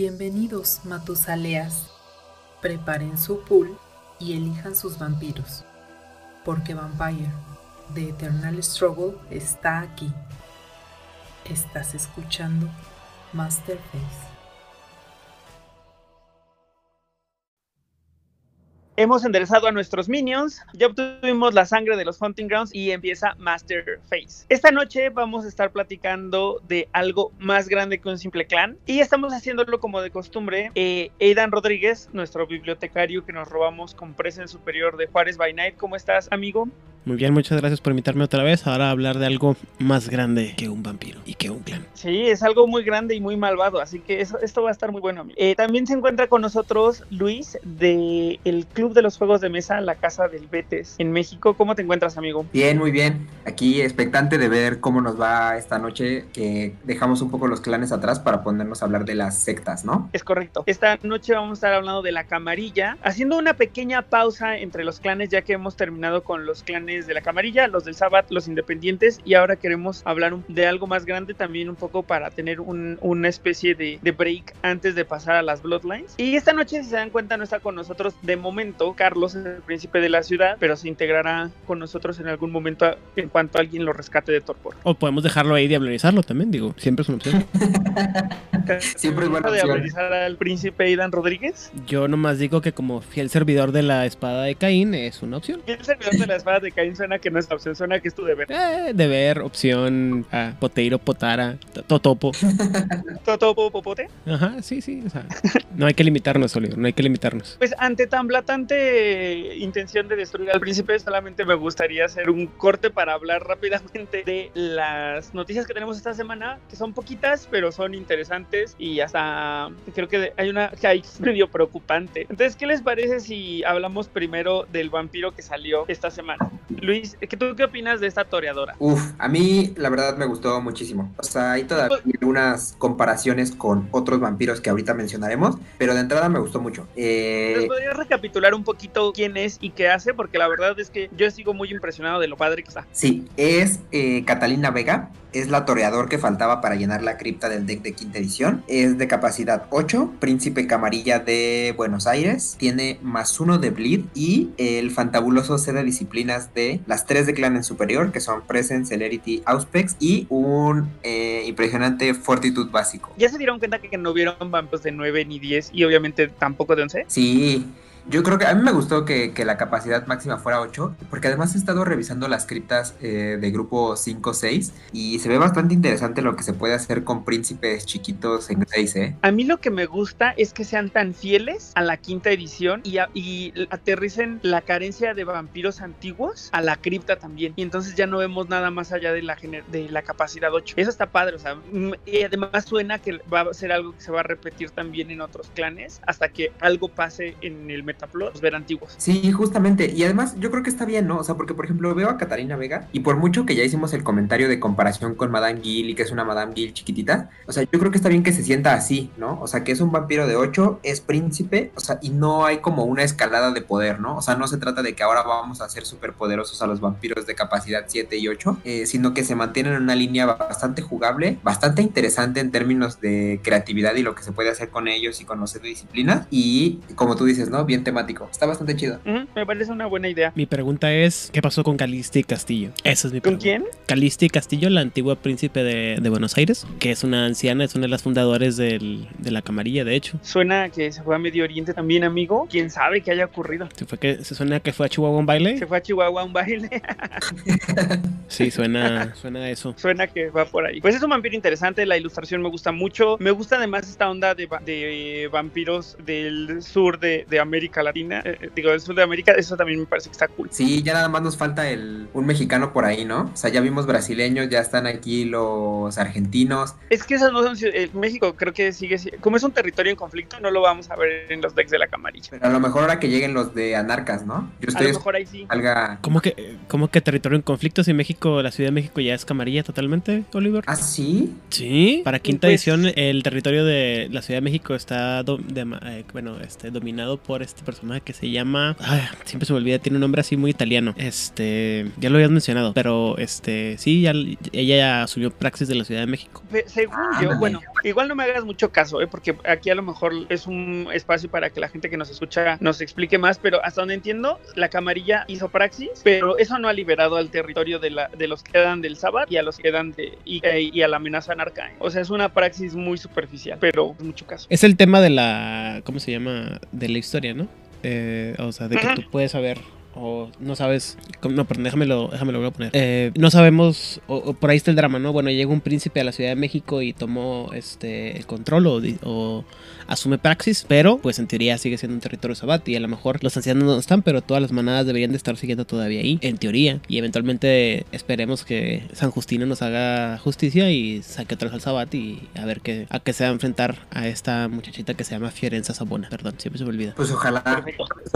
Bienvenidos, Matusaleas. Preparen su pool y elijan sus vampiros. Porque Vampire, The Eternal Struggle, está aquí. Estás escuchando Masterface. Hemos enderezado a nuestros minions, ya obtuvimos la sangre de los Hunting Grounds y empieza Master Face. Esta noche vamos a estar platicando de algo más grande que un simple clan y estamos haciéndolo como de costumbre. Eh, Aidan Rodríguez, nuestro bibliotecario que nos robamos con Presen Superior de Juárez by Night, ¿cómo estás, amigo? Muy bien, muchas gracias por invitarme otra vez. Ahora a hablar de algo más grande que un vampiro y que un clan. Sí, es algo muy grande y muy malvado, así que eso, esto va a estar muy bueno. Eh, también se encuentra con nosotros Luis de el Club de los Juegos de Mesa, la Casa del Betes en México. ¿Cómo te encuentras, amigo? Bien, muy bien. Aquí expectante de ver cómo nos va esta noche, que dejamos un poco los clanes atrás para ponernos a hablar de las sectas, ¿no? Es correcto. Esta noche vamos a estar hablando de la camarilla, haciendo una pequeña pausa entre los clanes, ya que hemos terminado con los clanes de la camarilla, los del Sabbat, los independientes, y ahora queremos hablar de algo más grande también un poco para tener una especie de, de, break antes de pasar a las Bloodlines. Y esta noche, si se dan cuenta, no está con nosotros de momento. Carlos es el príncipe de la ciudad, pero se integrará con nosotros en algún momento en cuanto alguien lo rescate de Torpor. O podemos dejarlo ahí y diablerizarlo también, digo, siempre es una opción. siempre es buena opción. diablerizar al príncipe Aidan Rodríguez? Yo nomás digo que como fiel servidor de la espada de Caín es una opción. Fiel servidor de la espada de Caín suena que no es la opción, suena que es tu deber. Eh, deber, opción, ah, poteiro, potara, totopo. ¿Totopo, popote? Ajá, sí, sí. O sea, no hay que limitarnos, Oliver, no hay que limitarnos. Pues ante tan blatante intención de destruir al príncipe, solamente me gustaría hacer un corte para hablar rápidamente de las noticias que tenemos esta semana, que son poquitas, pero son interesantes y hasta creo que hay una que hay medio preocupante. Entonces, ¿qué les parece si hablamos primero del vampiro que salió esta semana? Luis, ¿tú qué opinas de esta toreadora? Uf, a mí la verdad me gustó muchísimo. O sea, hay todavía algunas comparaciones con otros vampiros que ahorita mencionaremos, pero de entrada me gustó mucho. Eh... ¿Nos podrías recapitular un poquito quién es y qué hace? Porque la verdad es que yo sigo muy impresionado de lo padre que está. Sí, es eh, Catalina Vega, es la toreador que faltaba para llenar la cripta del deck de quinta edición. Es de capacidad 8, príncipe camarilla de Buenos Aires, tiene más uno de bleed y el fantabuloso set de disciplinas de las tres de clan en superior, que son Presence, Celerity, Auspex y un eh, impresionante Fortitude básico. ¿Ya se dieron cuenta que no vieron vampiros de 9 ni 10 y obviamente tampoco de 11? Sí. Yo creo que a mí me gustó que, que, la capacidad máxima fuera 8, porque además he estado revisando las criptas eh, de grupo 5-6 y se ve bastante interesante lo que se puede hacer con príncipes chiquitos en 6, ¿eh? A mí lo que me gusta es que sean tan fieles a la quinta edición y, a, aterricen la carencia de vampiros antiguos a la cripta también. Y entonces ya no vemos nada más allá de la, de la capacidad 8. Eso está padre, o sea, y además suena que va a ser algo que se va a repetir también en otros clanes hasta que algo pase en el Ver antiguos. Sí, justamente. Y además yo creo que está bien, ¿no? O sea, porque por ejemplo veo a Catarina Vega y por mucho que ya hicimos el comentario de comparación con Madame Gill y que es una Madame Gill chiquitita, o sea, yo creo que está bien que se sienta así, ¿no? O sea, que es un vampiro de 8, es príncipe, o sea, y no hay como una escalada de poder, ¿no? O sea, no se trata de que ahora vamos a hacer súper poderosos a los vampiros de capacidad 7 y 8, eh, sino que se mantienen en una línea bastante jugable, bastante interesante en términos de creatividad y lo que se puede hacer con ellos y con los de disciplina. Y como tú dices, ¿no? Bien temático. Está bastante chido. Uh -huh, me parece una buena idea. Mi pregunta es, ¿qué pasó con Calisti Castillo? Esa es mi ¿Con pregunta. quién? Calisti Castillo, la antigua príncipe de, de, Buenos Aires, que es una anciana, es una de las fundadoras del, de la camarilla, de hecho. Suena que se fue a Medio Oriente también, amigo. ¿Quién sabe qué haya ocurrido? ¿Se, fue que, ¿Se suena que fue a Chihuahua a un baile? Se fue a Chihuahua a un baile. sí, suena, suena a eso. Suena que va por ahí. Pues es un vampiro interesante, la ilustración me gusta mucho. Me gusta además esta onda de, de vampiros del sur de, de América Latina. Eh, digo, del sur de América, eso también me parece que está cool. Sí, ya nada más nos falta el, un mexicano por ahí, ¿no? O sea, ya vimos brasileños, ya están aquí los argentinos. Es que esas no son. Eh, México creo que sigue. Como es un territorio en conflicto, no lo vamos a ver en los decks de la camarilla. Pero a lo mejor ahora que lleguen los de Anarcas, ¿no? Yo estoy a lo mejor ahí sí. Alga... ¿Cómo que, ¿Cómo que territorio en conflicto si México, la Ciudad de México ya es camarilla totalmente, Oliver? ¿Ah, sí? Sí. Para quinta pues... edición, el territorio de la Ciudad de México está do, de, eh, bueno, este, dominado por este este personaje que se llama. siempre se me olvida, tiene un nombre así muy italiano. Este, ya lo habías mencionado, pero este, sí, ya, ella ya asumió praxis de la Ciudad de México. Según Ah, yo, bueno, igual no me hagas mucho caso, ¿eh? porque aquí a lo mejor es un espacio para que la gente que nos escucha nos explique más, pero hasta donde entiendo, la camarilla hizo praxis, pero eso no ha liberado al territorio de, la, de los que quedan del Sabbat y a los que quedan de y, y a la amenaza narca. ¿eh? O sea, es una praxis muy superficial, pero mucho caso. Es el tema de la. ¿Cómo se llama? De la historia, ¿no? Eh, o sea, de que Ajá. tú puedes saber. O no sabes. No, perdón, déjamelo, déjamelo voy a poner. Eh, no sabemos. O, o por ahí está el drama, ¿no? Bueno, llega un príncipe a la Ciudad de México y tomó este el control o, o asume praxis, pero pues en teoría sigue siendo un territorio sabat y a lo mejor los ancianos no están, pero todas las manadas deberían de estar siguiendo todavía ahí, en teoría. Y eventualmente esperemos que San Justino nos haga justicia y saque otra vez al sabat y a ver qué, a qué se va a enfrentar a esta muchachita que se llama Fiorenza Sabona. Perdón, siempre se me olvida. Pues ojalá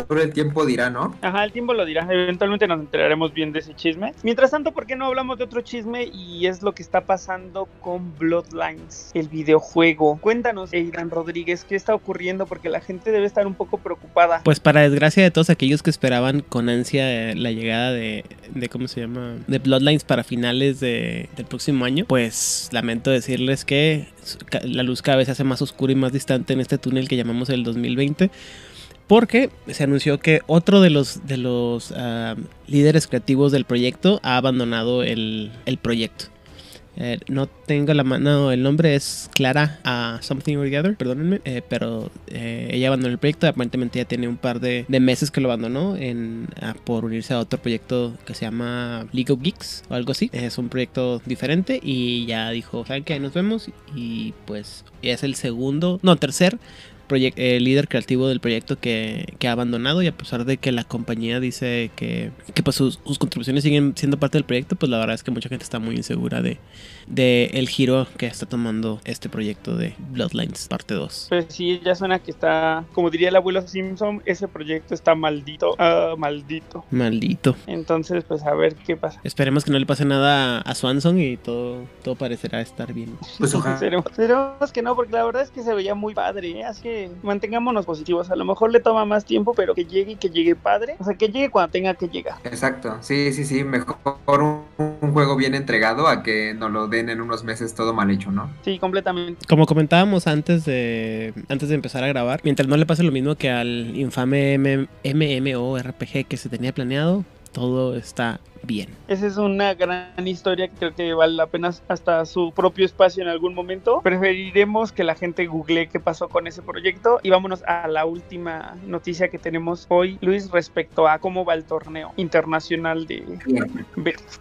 sobre el tiempo dirá, ¿no? Ajá, el tiempo lo dirá. Eventualmente nos enteraremos bien de ese chisme. Mientras tanto, ¿por qué no hablamos de otro chisme? Y es lo que está pasando con Bloodlines, el videojuego. Cuéntanos, Eidan Rodríguez, qué está ocurriendo porque la gente debe estar un poco preocupada. Pues para desgracia de todos aquellos que esperaban con ansia la llegada de, de ¿cómo se llama? De Bloodlines para finales de- del próximo año, pues lamento decirles que la luz cada vez se hace más oscura y más distante en este túnel que llamamos el 2020. Porque se anunció que otro de los, de los ah, líderes creativos del proyecto ha abandonado el, el proyecto. Eh, no tengo la mano, el nombre es Clara a Something or perdónenme, eh, pero eh, ella abandonó el proyecto, aparentemente ya tiene un par de, meses que lo abandonó ah, por unirse a otro proyecto que se llama League of Geeks o algo así. Es un proyecto diferente y ya dijo, ¿saben qué? Nos vemos y pues es el segundo, no, tercer proyec- eh, líder creativo del proyecto que, que ha abandonado y a pesar de que la compañía dice que, que pues sus, sus contribuciones siguen siendo parte del proyecto, pues la verdad es que mucha gente está muy insegura de, de el giro que está tomando este proyecto de Bloodlines parte 2. Pues sí, ya suena que está, como diría el abuelo Simpson, ese proyecto está maldito, ah, maldito. Maldito. Entonces, pues a ver qué pasa. Esperemos que no le pase nada a Swanson y todo, todo parecerá estar bien. Pues ojalá. Esperemos, esperemos que no, porque la verdad es que se veía muy padre, ¿eh? así que mantengámonos positivos. A lo mejor le toma más tiempo, pero que llegue y que llegue padre. O sea, que llegue cuando tenga que llegar. Exacto, sí, sí, sí, mejor un, un juego bien entregado a que nos lo den en unos meses todo mal hecho, ¿no? Sí, completamente. Como comentábamos antes de antes de empezar a grabar, mientras no le pase lo mismo que al infame M- MMORPG que se tenía planeado, todo está bien. Esa es una gran historia que creo que vale la pena hasta su propio espacio en algún momento. Preferiremos que la gente googlee qué pasó con ese proyecto. Y vámonos a la última noticia que tenemos hoy, Luis, respecto a cómo va el torneo internacional de.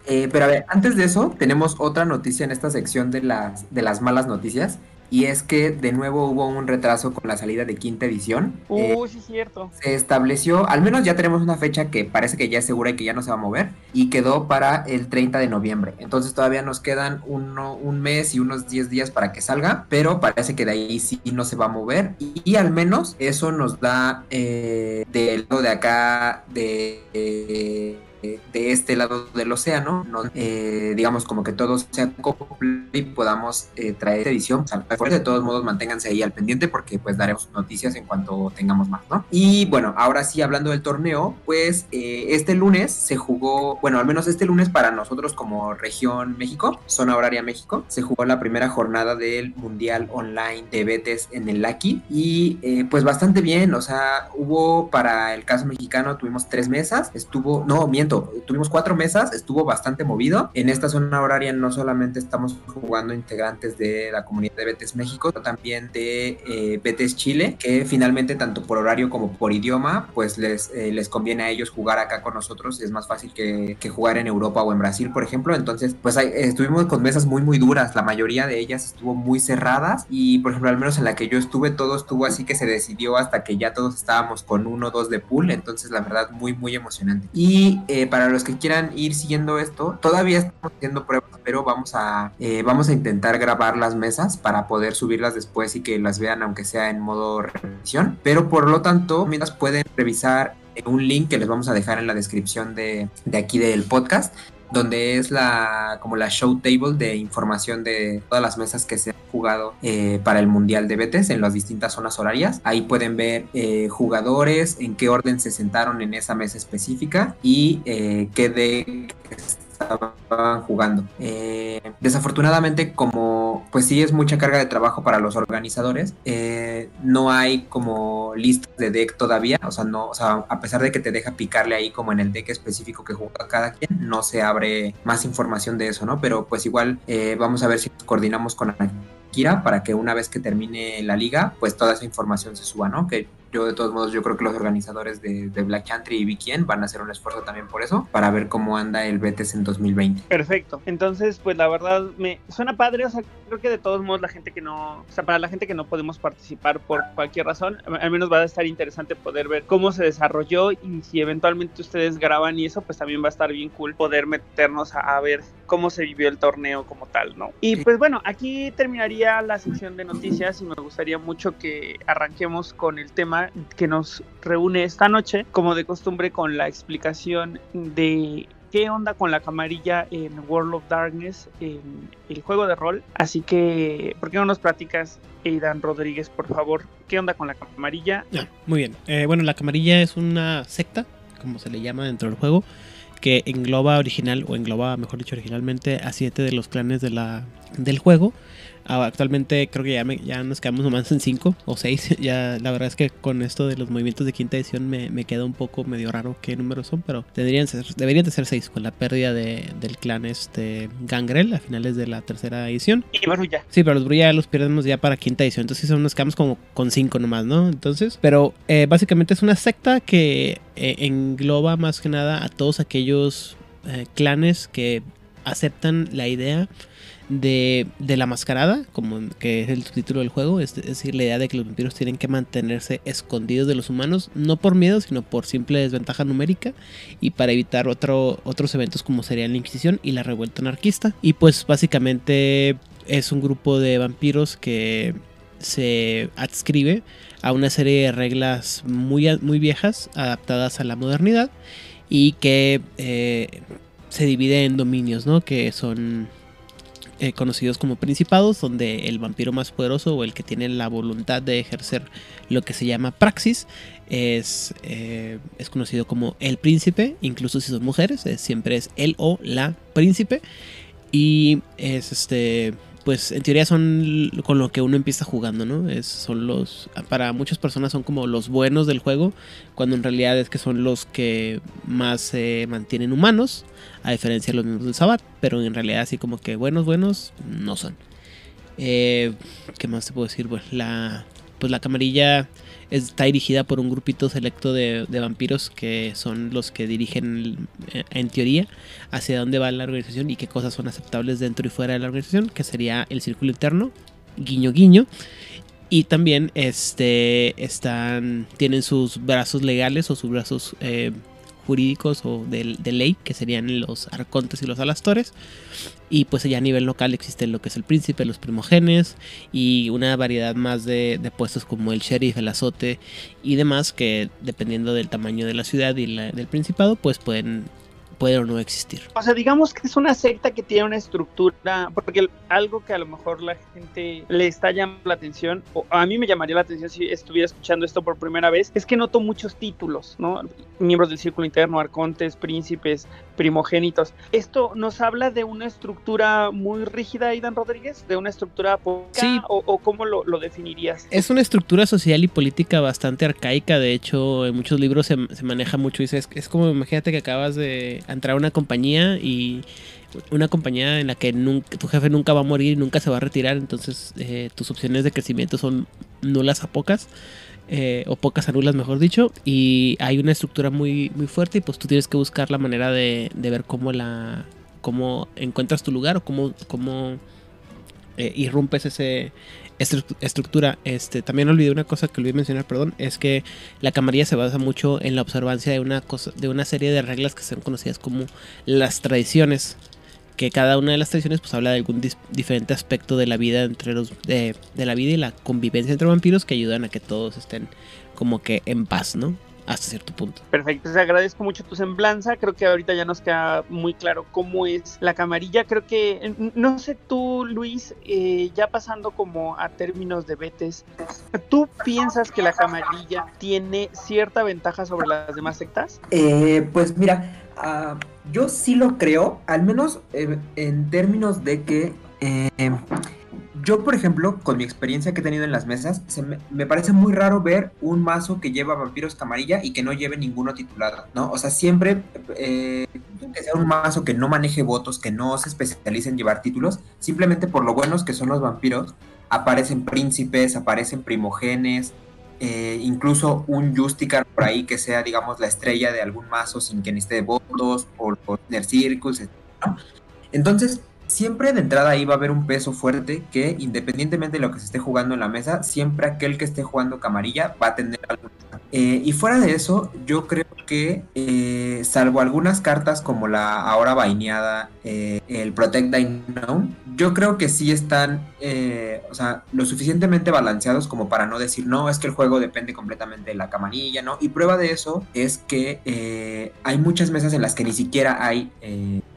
Eh, pero a ver, antes de eso, tenemos otra noticia en esta sección de las, de las malas noticias. Y es que de nuevo hubo un retraso con la salida de quinta edición. Eh, Uy, sí es cierto. se estableció, al menos ya tenemos una fecha que parece que ya es segura y que ya no se va a mover, y quedó para el 30 de noviembre. Entonces todavía nos quedan uno, un mes y unos 10 días para que salga, pero parece que de ahí sí no se va a mover. Y, y al menos eso nos da eh, del lado de acá de... eh, de este lado del océano, ¿no? Eh, digamos como que todo se acople y podamos eh, traer esta edición. De todos modos, manténganse ahí al pendiente porque pues daremos noticias en cuanto tengamos más, ¿no? Y bueno, ahora sí, hablando del torneo, pues eh, este lunes se jugó, bueno, al menos este lunes para nosotros como región México, zona horaria México, se jugó la primera jornada del Mundial Online de Betes en el Lucky y pues bastante bien, o sea, hubo para el caso mexicano, tuvimos tres mesas, estuvo, no, miento, tuvimos cuatro mesas, estuvo bastante movido. En esta zona horaria no solamente estamos jugando integrantes de la comunidad de Betes México, sino también de eh, Betes Chile, que finalmente tanto por horario como por idioma, pues les, eh, les conviene a ellos jugar acá con nosotros, es más fácil que, que jugar en Europa o en Brasil, por ejemplo. Entonces, pues estuvimos con mesas muy, muy duras, la mayoría de ellas estuvo muy cerradas y, por ejemplo, al menos en la que yo estuve, todo estuvo así que se decidió hasta que ya todos estábamos con uno o dos de pool, entonces la verdad muy, muy emocionante. Y eh, para los que quieran ir siguiendo esto, todavía estamos haciendo pruebas, pero vamos a, eh, vamos a intentar grabar las mesas para poder subirlas después y que las vean aunque sea en modo revisión. Pero por lo tanto, mientras pueden revisar eh, un link que les vamos a dejar en la descripción de, de aquí del podcast donde es la como la show table de información de todas las mesas que se han jugado eh, para el Mundial de Betes en las distintas zonas horarias. Ahí pueden ver eh, jugadores, en qué orden se sentaron en esa mesa específica y eh, qué deck estaban jugando. Eh, desafortunadamente, como pues sí es mucha carga de trabajo para los organizadores, eh, no hay como listas de deck todavía, o sea, no, a pesar de que te deja picarle ahí como en el deck específico que juega cada quien, no se abre más información de eso, ¿no? Pero pues igual eh, vamos a ver si nos coordinamos con Akira para que una vez que termine la liga, pues toda esa información se suba, ¿no? Que yo de todos modos yo creo que los organizadores de, Black Country y Bikien van a hacer un esfuerzo también por eso, para ver cómo anda el Betes en 2020. Perfecto. Entonces, pues la verdad me suena padre, o sea, creo que de todos modos la gente que no, o sea, para la gente que no podemos participar por cualquier razón, al menos va a estar interesante poder ver cómo se desarrolló y si eventualmente ustedes graban y eso, pues también va a estar bien cool poder meternos a ver cómo se vivió el torneo como tal, ¿no? Y pues bueno, aquí terminaría la sección de noticias y me gustaría mucho que arranquemos con el tema que nos reúne esta noche, como de costumbre con la explicación de qué onda con la camarilla en World of Darkness, en el juego de rol. Así que, ¿por qué no nos platicas, Aidan Rodríguez, por favor? ¿Qué onda con la camarilla? muy bien. Eh, bueno, la camarilla es una secta, como se le llama dentro del juego, que engloba original, o engloba, mejor dicho, originalmente a siete de los clanes de la, del juego. Ah, actualmente creo que ya, ya nos quedamos nomás en 5 o 6. Ya la verdad es que con esto de los movimientos de quinta edición me, me queda un poco medio raro qué números son, pero deberían, ser, deberían de ser 6 con la pérdida de, del clan este Gangrel a finales de la tercera edición. Y Brulla. Sí, pero los Brulla los perdemos ya para quinta edición. Entonces nos quedamos como con 5 nomás, ¿no? Entonces, pero eh, básicamente es una secta que eh, engloba más que nada a todos aquellos eh, clanes que aceptan la idea de, la mascarada, como que es el subtítulo del juego, es, decir, la idea de que los vampiros tienen que mantenerse escondidos de los humanos, no por miedo, sino por simple desventaja numérica y para evitar otro, otros eventos como sería la Inquisición y la revuelta anarquista. Y pues básicamente es un grupo de vampiros que se adscribe a una serie de reglas muy, muy viejas adaptadas a la modernidad y que eh, se divide en dominios, ¿no? Que son eh, conocidos como principados, donde el vampiro más poderoso o el que tiene la voluntad de ejercer lo que se llama praxis es, eh, es conocido como el príncipe, incluso si son mujeres, siempre es el o la príncipe. Y es este pues en teoría son con lo que uno empieza jugando, ¿no? Es, son los, para muchas personas son como los buenos del juego, cuando en realidad es que son los que más se mantienen humanos, a diferencia de los miembros del Sabbat, pero en realidad así como que buenos, buenos no son. Eh, ¿Qué más te puedo decir? Bueno, la, pues la camarilla está dirigida por un grupito selecto de, vampiros que son los que dirigen eh, en teoría hacia dónde va la organización y qué cosas son aceptables dentro y fuera de la organización, que sería el círculo interno, guiño guiño. Y también este, están, tienen sus brazos legales o sus brazos eh, jurídicos o de, ley, que serían los arcontes y los alastores. Y pues allá a nivel local existe lo que es el príncipe, los primogenes y una variedad más de, puestos como el sheriff, el azote y demás que dependiendo del tamaño de la ciudad y del principado pues pueden puede o no existir. O sea, digamos que es una secta que tiene una estructura, porque algo que a lo mejor la gente le está llamando la atención, o a mí me llamaría la atención si estuviera escuchando esto por primera vez, es que noto muchos títulos, ¿no? Miembros del círculo interno, arcontes, príncipes, primogénitos. Esto nos habla de una estructura muy rígida, Aidan Rodríguez, de una estructura sí. o, cómo lo, definirías. Es una estructura social y política bastante arcaica, de hecho, en muchos libros se, maneja mucho, y es, es como imagínate que acabas de entrar a una compañía y una compañía en la que tu jefe nunca va a morir y nunca se va a retirar, entonces eh, tus opciones de crecimiento son nulas a pocas. Eh, o pocas a nulas mejor dicho y hay una estructura muy muy fuerte y pues tú tienes que buscar la manera de, ver cómo la cómo encuentras tu lugar o cómo, cómo eh, irrumpes ese estructura. Este, también olvidé una cosa que olvidé mencionar, perdón, es que la camarilla se basa mucho en la observancia de una cosa, de una serie de reglas que son conocidas como las tradiciones. Que cada una de las tradiciones pues habla de algún diferente aspecto de la vida entre los de, la vida y la convivencia entre vampiros que ayudan a que todos estén como que en paz, ¿no? Hasta cierto punto. Perfecto, te agradezco mucho tu semblanza, creo que ahorita ya nos queda muy claro cómo es la camarilla, creo que, no sé tú Luis, eh, ya pasando como a términos de betes, ¿tú piensas que la camarilla tiene cierta ventaja sobre las demás sectas? Eh, pues mira, uh, yo sí lo creo, al menos eh, en términos de que yo, por ejemplo, con mi experiencia que he tenido en las mesas, me, parece muy raro ver un mazo que lleva vampiros camarilla y que no lleve ninguno titulado, ¿no? O sea, siempre eh, que sea un mazo que no maneje votos, que no se especialice en llevar títulos, simplemente por lo buenos que son los vampiros, aparecen príncipes, aparecen primogenes, eh, incluso un Justicar por ahí que sea, digamos, la estrella de algún mazo sin que necesite votos, o Circles, etc. ¿no? Entonces, siempre de entrada ahí va a haber un peso fuerte que independientemente de lo que se esté jugando en la mesa, siempre aquel que esté jugando camarilla va a tener algo. Eh, y fuera de eso, yo creo que eh, salvo algunas cartas como la ahora vaineada, eh, el Protect Thy Known, yo creo que sí están, o sea, lo suficientemente balanceados como para no decir, no, es que el juego depende completamente de la camarilla, ¿no? Y prueba de eso es que hay muchas mesas en las que ni siquiera hay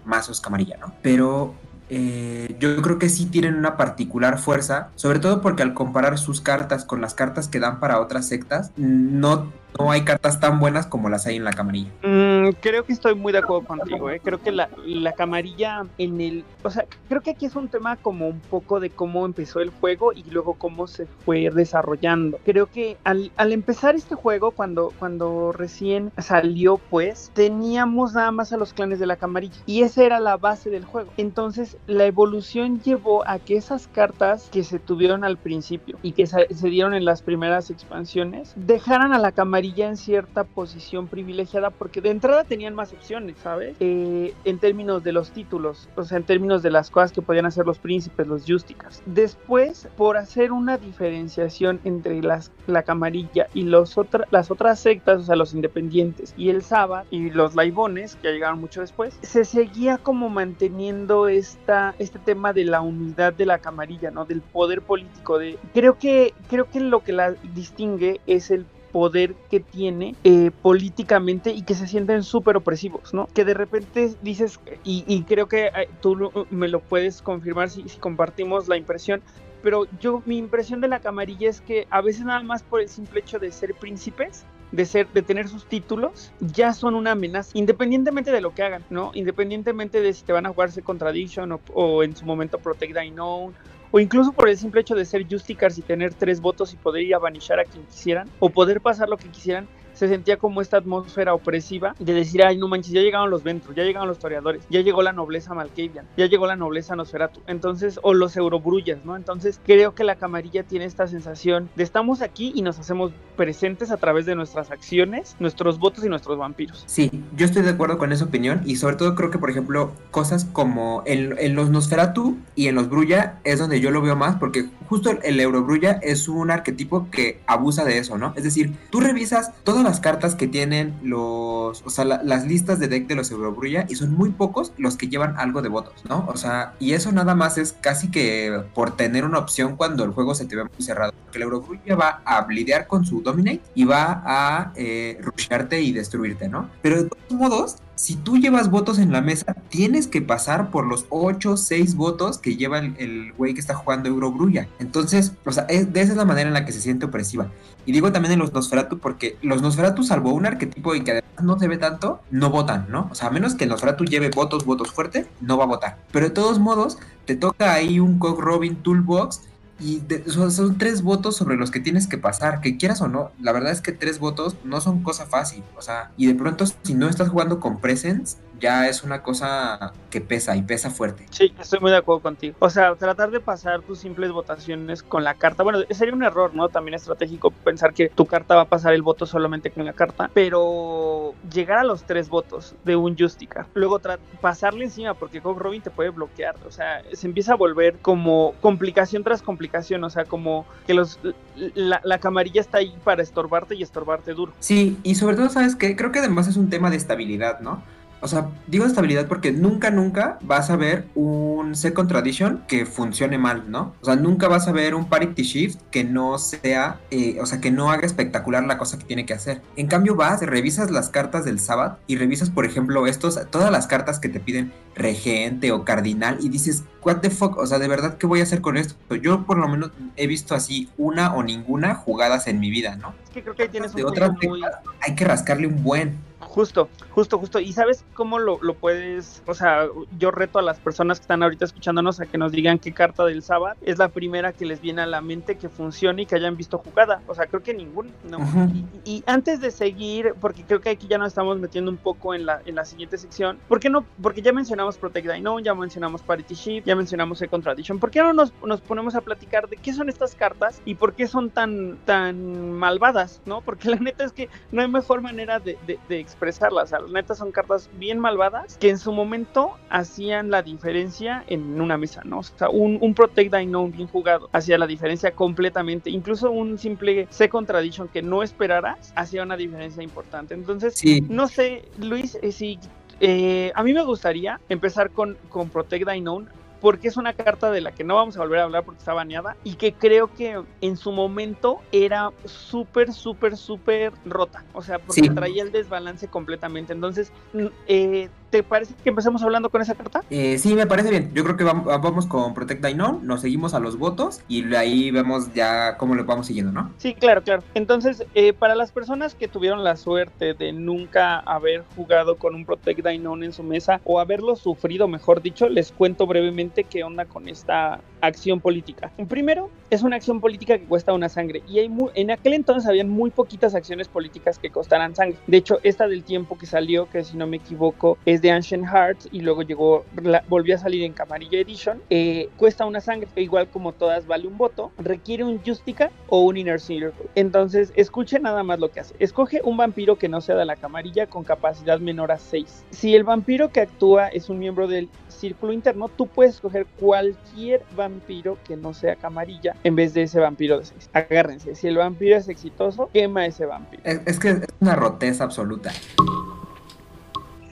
mazos camarilla, ¿no? Pero eh, yo creo que sí tienen una particular fuerza, sobre todo porque al comparar sus cartas con las cartas que dan para otras sectas, no no hay cartas tan buenas como las hay en la camarilla. Mm, creo que estoy muy de acuerdo contigo, ¿eh? creo que la, la, camarilla en el, o sea, creo que aquí es un tema como un poco de cómo empezó el juego y luego cómo se fue desarrollando. Creo que al, al empezar este juego, cuando, cuando recién salió, pues, teníamos nada más a los clanes de la camarilla y esa era la base del juego. Entonces, la evolución llevó a que esas cartas que se tuvieron al principio y que se, se dieron en las primeras expansiones, dejaran a la camarilla ya en cierta posición privilegiada porque de entrada tenían más opciones, ¿sabes? Eh, en términos de los títulos, o sea, en términos de las cosas que podían hacer los príncipes, los justicas. Después, por hacer una diferenciación entre las, la camarilla y los las otras sectas, o sea, los independientes y el Sabbath y los laibones, que llegaron mucho después, se seguía como manteniendo esta, este tema de la unidad de la camarilla, ¿no? Del poder político. De, creo, que, creo que lo que la distingue es el poder que tiene eh, políticamente y que se sienten súper opresivos, ¿no? Que de repente dices, y, creo que eh, tú me lo puedes confirmar si, compartimos la impresión, pero yo mi impresión de la camarilla es que a veces nada más por el simple hecho de ser príncipes, de ser, de tener sus títulos, ya son una amenaza, independientemente de lo que hagan, ¿no? Independientemente de si te van a jugarse Contradiction o, o en su momento Protect Thy Known o incluso por el simple hecho de ser Justicars y tener tres votos y poder ir a vanishar a quien quisieran, o poder pasar lo que quisieran, se sentía como esta atmósfera opresiva de decir, ay, no manches, ya llegaron los Ventros, ya llegaron los Toreadores, ya llegó la nobleza Malkavian, ya llegó la nobleza Nosferatu, entonces, o los Eurobrullas, ¿no? Entonces, creo que la camarilla tiene esta sensación de estamos aquí y nos hacemos presentes a través de nuestras acciones, nuestros votos y nuestros vampiros. Sí, yo estoy de acuerdo con esa opinión y sobre todo creo que, por ejemplo, cosas como en, los Nosferatu y en los Brulla es donde yo lo veo más porque justo el, el Eurobrulla es un arquetipo que abusa de eso, ¿no? Es decir, tú revisas todas las cartas que tienen los, o sea, las listas de deck de los Eurobrulla y son muy pocos los que llevan algo de votos, ¿no? O sea, y eso nada más es casi que por tener una opción cuando el juego se te ve muy cerrado. Porque el Eurobrulla va a lidiar con su Dominate y va a eh, rusharte y destruirte, ¿no? Pero de todos modos, si tú llevas votos en la mesa, tienes que pasar por los 8, 6 votos que lleva el güey que está jugando Eurobrulla. Entonces, o sea, de esa es la manera en la que se siente opresiva. Y digo también en los Nosferatu porque los Nosferatu, salvo un arquetipo y que además no se ve tanto, no votan, ¿no? O sea, a menos que el Nosferatu lleve votos, votos fuerte, no va a votar. Pero de todos modos, te toca ahí un Cog Robin Toolbox y son, tres votos sobre los que tienes que pasar, que quieras o no. La verdad es que tres votos no son cosa fácil. O sea, y de pronto si no estás jugando con Presence, ya es una cosa que pesa y pesa fuerte. Sí, estoy muy de acuerdo contigo. O sea, tratar de pasar tus simples votaciones con la carta, bueno, sería un error, ¿no? También estratégico pensar que tu carta va a pasar el voto solamente con la carta, pero llegar a los tres votos de un Justica, luego pasarle encima porque Cog Robin te puede bloquear, o sea, se empieza a volver como complicación tras complicación, o sea, como que los la, la camarilla está ahí para estorbarte y estorbarte duro. Sí, y sobre todo, ¿sabes qué? Creo que además es un tema de estabilidad, ¿no? O sea, digo estabilidad porque nunca, nunca vas a ver un Second Tradition que funcione mal, ¿no? O sea, nunca vas a ver un Parity Shift que no sea, eh, o sea, que no haga espectacular la cosa que tiene que hacer. En cambio, vas, revisas las cartas del Sabbath y revisas, por ejemplo, estos, todas las cartas que te piden regente o cardinal y dices, what the fuck, o sea, de verdad, ¿qué voy a hacer con esto? Yo por lo menos he visto así una o ninguna jugadas en mi vida, ¿no? Es que creo que ahí tienes un De otras muy... hay que rascarle un buen. Justo, justo, justo. ¿Y sabes cómo lo, lo, puedes? O sea, yo reto a las personas que están ahorita escuchándonos a que nos digan qué carta del sábado es la primera que les viene a la mente que funcione y que hayan visto jugada. O sea, creo que ningún. ¿no? Y, y, antes de seguir, porque creo que aquí ya nos estamos metiendo un poco en la, en la siguiente sección, ¿por qué no? Porque ya mencionamos Protect Dino, ya mencionamos Parity Shift, ya mencionamos el Contradiction. ¿Por qué no nos, nos ponemos a platicar de qué son estas cartas y por qué son tan, tan malvadas, ¿no? Porque la neta es que no hay mejor manera de, de, de expresarlas. O sea, neta son cartas bien malvadas que en su momento hacían la diferencia en una mesa, ¿no? O sea, un, un Protect Unknown bien jugado hacía la diferencia completamente. Incluso un simple Second Tradition que no esperaras hacía una diferencia importante. Entonces, sí. no sé, Luis, eh, si eh, a mí me gustaría empezar con, con Protect Unknown porque es una carta de la que no vamos a volver a hablar porque está baneada y que creo que en su momento era súper, súper, súper rota. O sea, porque sí. traía el desbalance completamente. Entonces, eh, ¿te parece que empecemos hablando con esa carta? Eh, sí, me parece bien. Yo creo que vamos, vamos con Protect Unknown, nos seguimos a los votos y ahí vemos ya cómo lo vamos siguiendo, ¿no? Sí, claro, claro. Entonces, eh, para las personas que tuvieron la suerte de nunca haber jugado con un Protect Unknown en su mesa o haberlo sufrido, mejor dicho, les cuento brevemente qué onda con esta acción política. Primero, es una acción política que cuesta una sangre y hay muy, en aquel entonces habían muy poquitas acciones políticas que costaran sangre. De hecho, esta del tiempo que salió, que si no me equivoco es de Ancient Hearts y luego llegó, volvió a salir en Camarilla Edition, eh, cuesta una sangre, igual como todas vale un voto, requiere un Justica o un Inner Circle. Entonces, escuche nada más lo que hace. Escoge un vampiro que no sea de la camarilla con capacidad menor a 6. Si el vampiro que actúa es un miembro del círculo interno, tú puedes escoger cualquier vampiro que no sea camarilla en vez de ese vampiro de 6. Agárrense, si el vampiro es exitoso, quema ese vampiro. Es, es que es una roteza absoluta.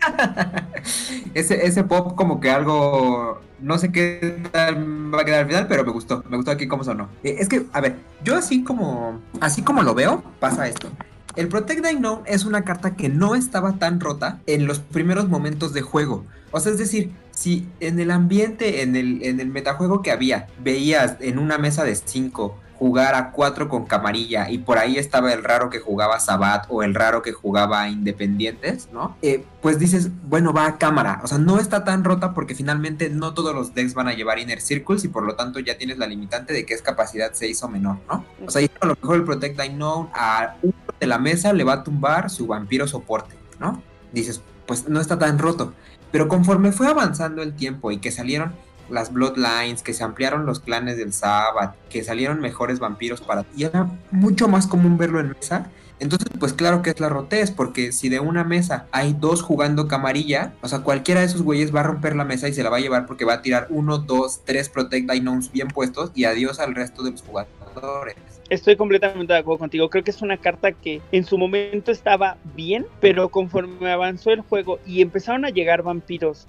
ese, ese pop como que algo no sé qué tal va a quedar al final, pero me gustó, me gustó aquí cómo sonó. Eh, es que, a ver, yo así como, así como lo veo, pasa esto. El Protect Unknown es una carta que no estaba tan rota en los primeros momentos de juego. O sea, es decir, si en el ambiente, en el, en el metajuego que había, veías en una mesa de 5 jugar a 4 con camarilla y por ahí estaba el raro que jugaba Sabat o el raro que jugaba Independientes, ¿no? Eh, pues dices, bueno, va a cámara. O sea, no está tan rota porque finalmente no todos los decks van a llevar Inner Circles y por lo tanto ya tienes la limitante de que es capacidad 6 o menor, ¿no? O sea, a lo mejor el Protect Unknown a uno de la mesa le va a tumbar su vampiro soporte, ¿no? Dices, pues no está tan roto. Pero conforme fue avanzando el tiempo y que salieron las Bloodlines, que se ampliaron los clanes del Sabbath, que salieron mejores vampiros para y era mucho más común verlo en mesa. Entonces, pues claro que es la rotez, porque si de una mesa hay dos jugando camarilla, o sea, cualquiera de esos güeyes va a romper la mesa y se la va a llevar porque va a tirar uno, dos, tres Protect Unknowns bien puestos y adiós al resto de los jugadores. Estoy completamente de acuerdo contigo. Creo que es una carta que en su momento estaba bien, pero conforme avanzó el juego y empezaron a llegar vampiros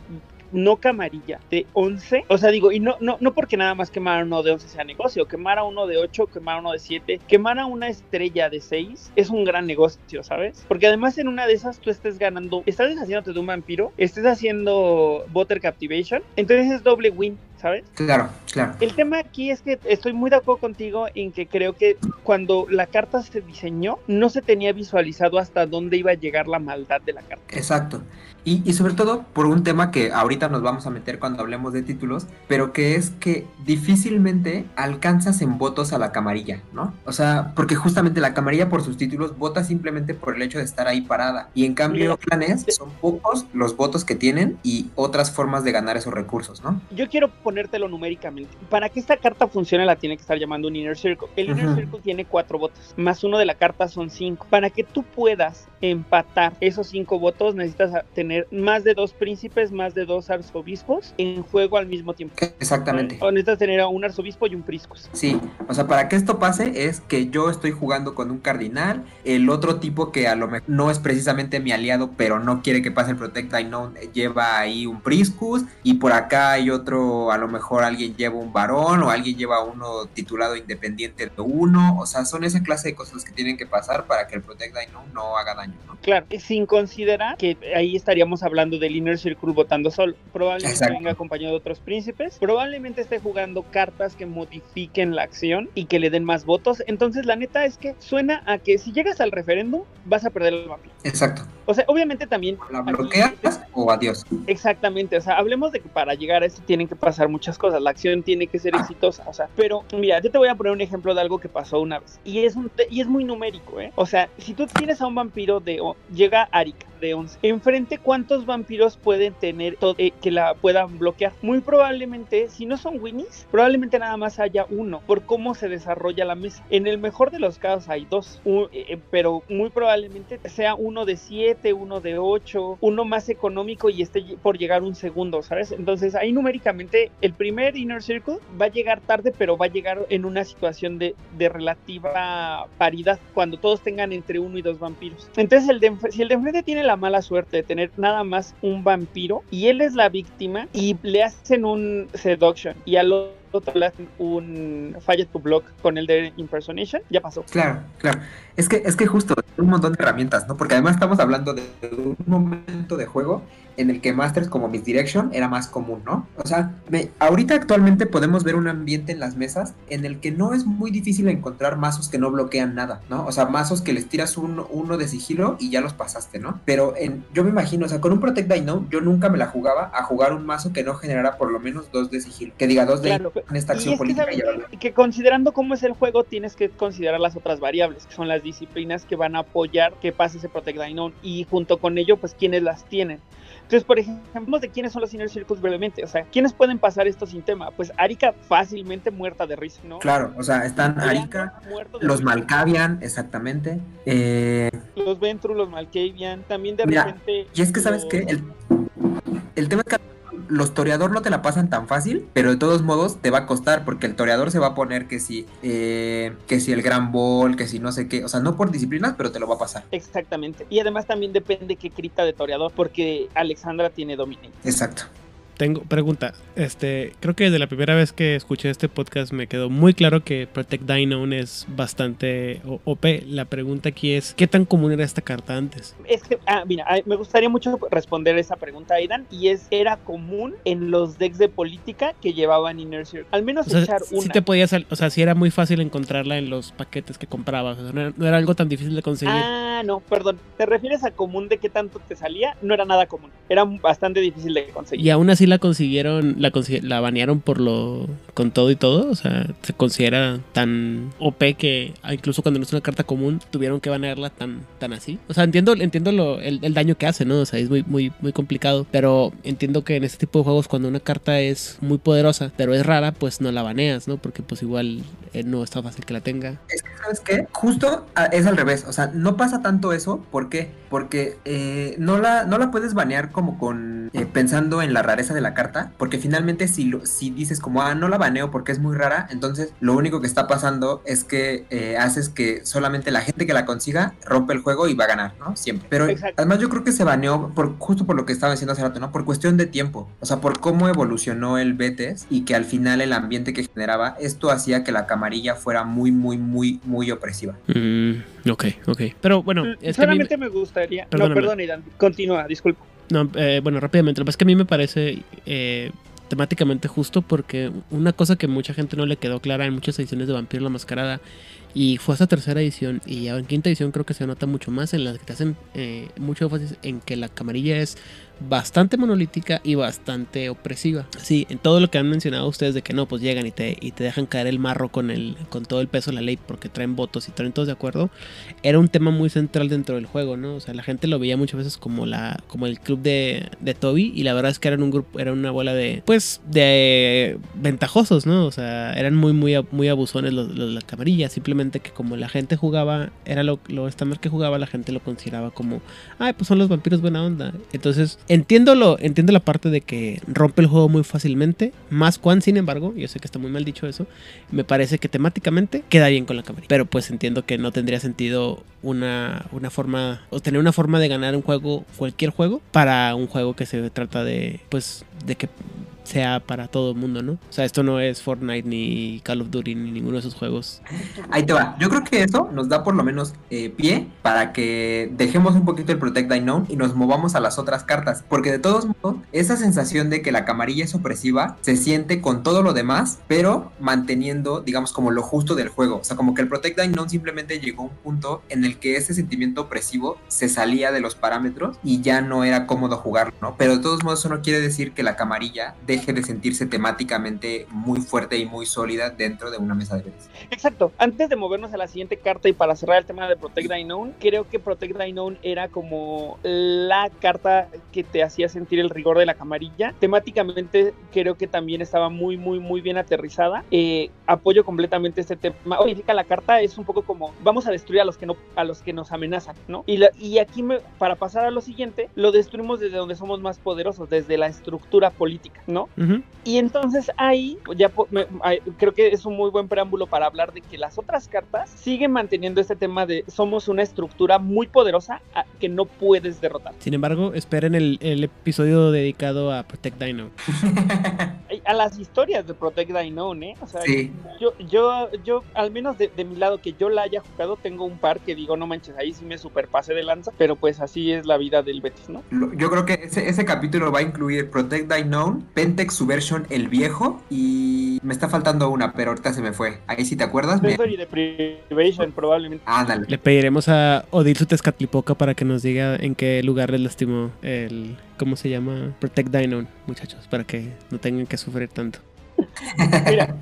no camarilla de 11, o sea, digo, y no, no, no porque nada más quemar uno de 11 sea negocio, quemar a uno de 8, quemar a uno de 7, quemar a una estrella de 6 es un gran negocio, ¿sabes? Porque además en una de esas tú estés ganando, estás deshaciéndote de un vampiro, estés haciendo Butter Captivation, entonces es doble win. ¿Sabes? Claro, claro. El tema aquí es que estoy muy de acuerdo contigo en que creo que cuando la carta se diseñó, no se tenía visualizado hasta dónde iba a llegar la maldad de la carta. Exacto. Y, y, sobre todo por un tema que ahorita nos vamos a meter cuando hablemos de títulos, pero que es que difícilmente alcanzas en votos a la camarilla, ¿no? O sea, porque justamente la camarilla por sus títulos vota simplemente por el hecho de estar ahí parada. Y en cambio, los clanes son pocos los votos que tienen y otras formas de ganar esos recursos, ¿no? Yo quiero poner ponértelo numéricamente. Para que esta carta funcione la tiene que estar llamando un Inner Circle. El Inner. Circle tiene cuatro votos, más uno de la carta son cinco. Para que tú puedas empatar esos cinco votos necesitas tener más de dos príncipes, más de dos arzobispos en juego al mismo tiempo. Exactamente. O necesitas tener a un arzobispo y un priscus. Sí, o sea, para que esto pase es que yo estoy jugando con un cardinal, el otro tipo que a lo mejor no es precisamente mi aliado, pero no quiere que pase el Protect Unknown, eh, lleva ahí un Priscus, y por acá hay otro, a lo mejor alguien lleva un varón, o alguien lleva uno titulado independiente de uno, o sea, son esa clase de cosas que tienen que pasar para que el Protect Unknown no haga daño, ¿no? Claro, sin considerar que ahí estaríamos hablando del Inner Circle votando solo. Probablemente Exacto. venga acompañado de otros príncipes. Probablemente esté jugando cartas que modifiquen la acción y que le den más votos. Entonces, la neta es que suena a que si llegas al referéndum, vas a perder el vampiro. Exacto. O sea, obviamente también. ¿La aquí- bloqueas o adiós? Exactamente, o sea, hablemos de que para llegar a esto tienen que pasar muchas cosas, la acción tiene que ser exitosa, o sea, pero mira, yo te voy a poner un ejemplo de algo que pasó una vez y es un y es muy numérico, ¿eh? O sea, si tú tienes a un vampiro de llega Arika de 11, enfrente cuántos vampiros pueden tener eh, que la puedan bloquear? Muy probablemente, si no son winnies, probablemente nada más haya uno por cómo se desarrolla la mesa. En el mejor de los casos hay dos, u- eh, pero muy probablemente sea uno de 7, uno de 8, uno más económico y esté por llegar un segundo, ¿sabes? Entonces ahí numéricamente el primer Inner Circle va a llegar tarde, pero va a llegar en una situación de, de relativa paridad, cuando todos tengan entre uno y dos vampiros. Entonces el si el de enfrente tiene la mala suerte de tener nada más un vampiro y él es la víctima y le hacen un seduction y al otro le hacen un falla to block con el de impersonation, ya pasó. Claro, claro. Es que, es que justo, un montón de herramientas, ¿no? Porque además estamos hablando de un momento de juego en el que Masters como Misdirection era más común, ¿no? O sea, me- ahorita actualmente podemos ver un ambiente en las mesas en el que no es muy difícil encontrar mazos que no bloquean nada, ¿no? O sea, mazos que les tiras uno, uno de sigilo y ya los pasaste, ¿no? Pero en, yo me imagino, o sea, con un Protect Know, yo nunca me la jugaba a jugar un mazo que no generara por lo menos dos de sigilo. Que diga dos de Claro, en esta Y acción es que, política ¿sabes y que considerando cómo es el juego, tienes que considerar las otras variables, que son las disciplinas que van a apoyar que pase ese Protect Unknown y junto con ello, pues quienes las tienen. Entonces, por ejemplo, de quiénes son los Inner Circles brevemente, o sea, ¿quiénes pueden pasar esto sin tema? Pues Arika fácilmente muerta de risa, ¿no? Claro, o sea, están Arika, los risa. Malkavian, exactamente. Eh, Los Ventru, los Malkavian, también de Mira, repente... y es que, ¿sabes los- qué? El, el tema es que los toreador no te la pasan tan fácil, pero de todos modos te va a costar, porque el toreador se va a poner que si, eh, que si el gran ball, que si no sé qué, o sea, no por disciplinas, pero te lo va a pasar. Exactamente. Y además también depende qué cripta de toreador, porque Alexandra tiene dominio. Exacto. Tengo pregunta. Este, creo que desde la primera vez que escuché este podcast me quedó muy claro que Protect Dino es bastante OP. La pregunta aquí es ¿qué tan común era esta carta antes? Es que, ah, mira, me gustaría mucho responder esa pregunta, Aidan, y es, era común en los decks de política que llevaban Inner Circle. Al menos O sea, echar si una. te podías, o sea, si era muy fácil encontrarla en los paquetes que comprabas, o sea, no, era, no era algo tan difícil de conseguir. Ah, no, perdón. ¿Te refieres a común de qué tanto te salía? No era nada común. Era bastante difícil de conseguir. Y aún así la consiguieron, la, consi- la banearon por lo con todo y todo, o sea, se considera tan OP que incluso cuando no es una carta común tuvieron que banearla tan tan así. O sea, entiendo entiendo lo, el, el daño que hace, ¿no? O sea, es muy muy muy complicado, pero entiendo que en este tipo de juegos cuando una carta es muy poderosa, pero es rara, pues no la baneas, ¿no? Porque pues igual eh, no está fácil que la tenga. Es que, ¿sabes qué? Justo ah, es al revés. O sea, no pasa tanto eso. ¿Por qué? Porque eh, no, la, no la puedes banear como con. eh, pensando en la rareza de la carta. Porque finalmente, si, lo- si dices como, ah, no la baneo porque es muy rara. Entonces, lo único que está pasando es que eh, haces que solamente la gente que la consiga rompe el juego y va a ganar, ¿no? Siempre. Pero Exacto. además, yo creo que se baneó por, justo por lo que estaba diciendo hace rato, ¿no? Por cuestión de tiempo. O sea, por cómo evolucionó el Betes y que al final el ambiente que generaba, esto hacía que la camarilla fuera muy, muy, muy, muy opresiva. Mm, ok, ok. Pero bueno, Mm, es que a mí- Solamente me Perdóname. No, perdón, Aidan. Continúa, disculpa. No, eh, bueno, rápidamente. Lo que es que a mí me parece eh, temáticamente justo porque una cosa que mucha gente no le quedó clara en muchas ediciones de Vampiro la Mascarada y fue hasta tercera edición y en quinta edición creo que se nota mucho más en las que te hacen eh, mucho énfasis en que la camarilla es bastante monolítica y bastante opresiva. Sí, en todo lo que han mencionado ustedes de que no, pues llegan y te, y te dejan caer el marro con, el, con todo el peso de la ley porque traen votos y traen todos de acuerdo, era un tema muy central dentro del juego, ¿no? O sea, la gente lo veía muchas veces como, la, como el club de, de Toby y la verdad es que eran un grupo, era una bola de, pues, de ventajosos, ¿no? O sea, eran muy, muy, muy abusones los, los de la camarilla, simplemente que como la gente jugaba, era lo, lo estándar que jugaba, la gente lo consideraba como, ay, pues son los vampiros buena onda. Entonces, entiendo, lo, entiendo la parte de que rompe el juego muy fácilmente, más cuan, sin embargo, yo sé que está muy mal dicho eso, me parece que temáticamente queda bien con la camarilla, pero pues entiendo que no tendría sentido una, una forma, o tener una forma de ganar un juego, cualquier juego, para un juego que se trata de, pues, de que sea para todo el mundo, ¿no? O sea, esto no es Fortnite ni Call of Duty ni ninguno de esos juegos. Ahí te va. Yo creo que eso nos da por lo menos eh, pie para que dejemos un poquito el Protect the Known y nos movamos a las otras cartas. Porque de todos modos, esa sensación de que la camarilla es opresiva se siente con todo lo demás, pero manteniendo, digamos, como lo justo del juego. O sea, como que el Protect the Known simplemente llegó a un punto en el que ese sentimiento opresivo se salía de los parámetros y ya no era cómodo jugarlo, ¿no? Pero de todos modos, eso no quiere decir que la camarilla deje de sentirse temáticamente muy fuerte y muy sólida dentro de una mesa de veces. Exacto. Antes de movernos a la siguiente carta y para cerrar el tema de Protect the Known, creo que Protect the Known era como la carta que te hacía sentir el rigor de la camarilla. Temáticamente creo que también estaba muy, muy, muy bien aterrizada. Eh, apoyo completamente este tema. Oye, la carta es un poco como vamos a destruir a los que no, a los que nos amenazan, ¿no? Y, y aquí me, para pasar a lo siguiente, lo destruimos desde donde somos más poderosos, desde la estructura política, ¿no? Uh -huh. Y entonces ahí ya me, creo que es un muy buen preámbulo para hablar de que las otras cartas siguen manteniendo este tema de somos una estructura muy poderosa a, que no puedes derrotar. Sin embargo, esperen el, el episodio dedicado a Protect Dino. a las historias de Protect Dino, ¿eh? O sea, sí. yo, yo, yo, al menos de, de, mi lado que yo la haya jugado, tengo un par que digo, no manches, ahí sí me superpase de lanza, pero pues así es la vida del Betis, ¿no? Yo creo que ese, ese capítulo va a incluir Protect Dino, Pentex Subversion el viejo y me está faltando una, pero ahorita se me fue. Ahí sí te acuerdas. Sensory Deprivation, probablemente. Ándale. Le pediremos a Odil su Tezcatlipoca para que nos diga en qué lugar les lastimó el. ¿Cómo se llama? Protect Dino, muchachos, para que no tengan que sufrir tanto. Mira,